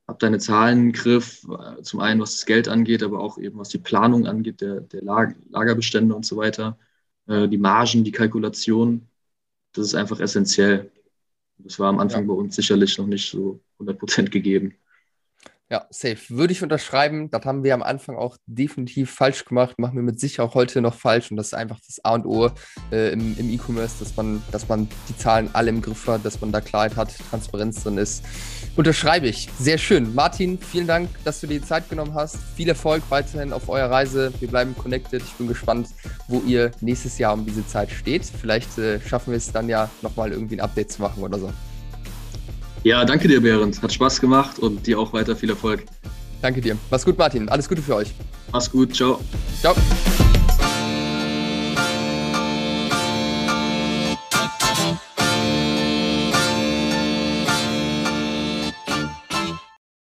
hab deine Zahlen im Griff, äh, zum einen was das Geld angeht, aber auch eben was die Planung angeht, der, der Lager, Lagerbestände und so weiter, äh, die Margen, die Kalkulation, das ist einfach essentiell. Das war am Anfang ja. bei uns sicherlich noch nicht so 100% gegeben. Ja, safe. Würde ich unterschreiben. Das haben wir am Anfang auch definitiv falsch gemacht. Machen wir mit sich auch heute noch falsch. Und das ist einfach das A und O äh, im, im E-Commerce, dass man, dass man die Zahlen alle im Griff hat, dass man da Klarheit hat, Transparenz drin ist. Unterschreibe ich. Sehr schön. Martin, vielen Dank, dass du dir die Zeit genommen hast. Viel Erfolg weiterhin auf eurer Reise. Wir bleiben connected. Ich bin gespannt, wo ihr nächstes Jahr um diese Zeit steht. Vielleicht äh, schaffen wir es dann ja nochmal irgendwie ein Update zu machen oder so. Ja, danke dir, Behrens. Hat Spaß gemacht und dir auch weiter viel Erfolg. Danke dir. Mach's gut, Martin. Alles Gute für euch. Mach's gut. Ciao. Ciao.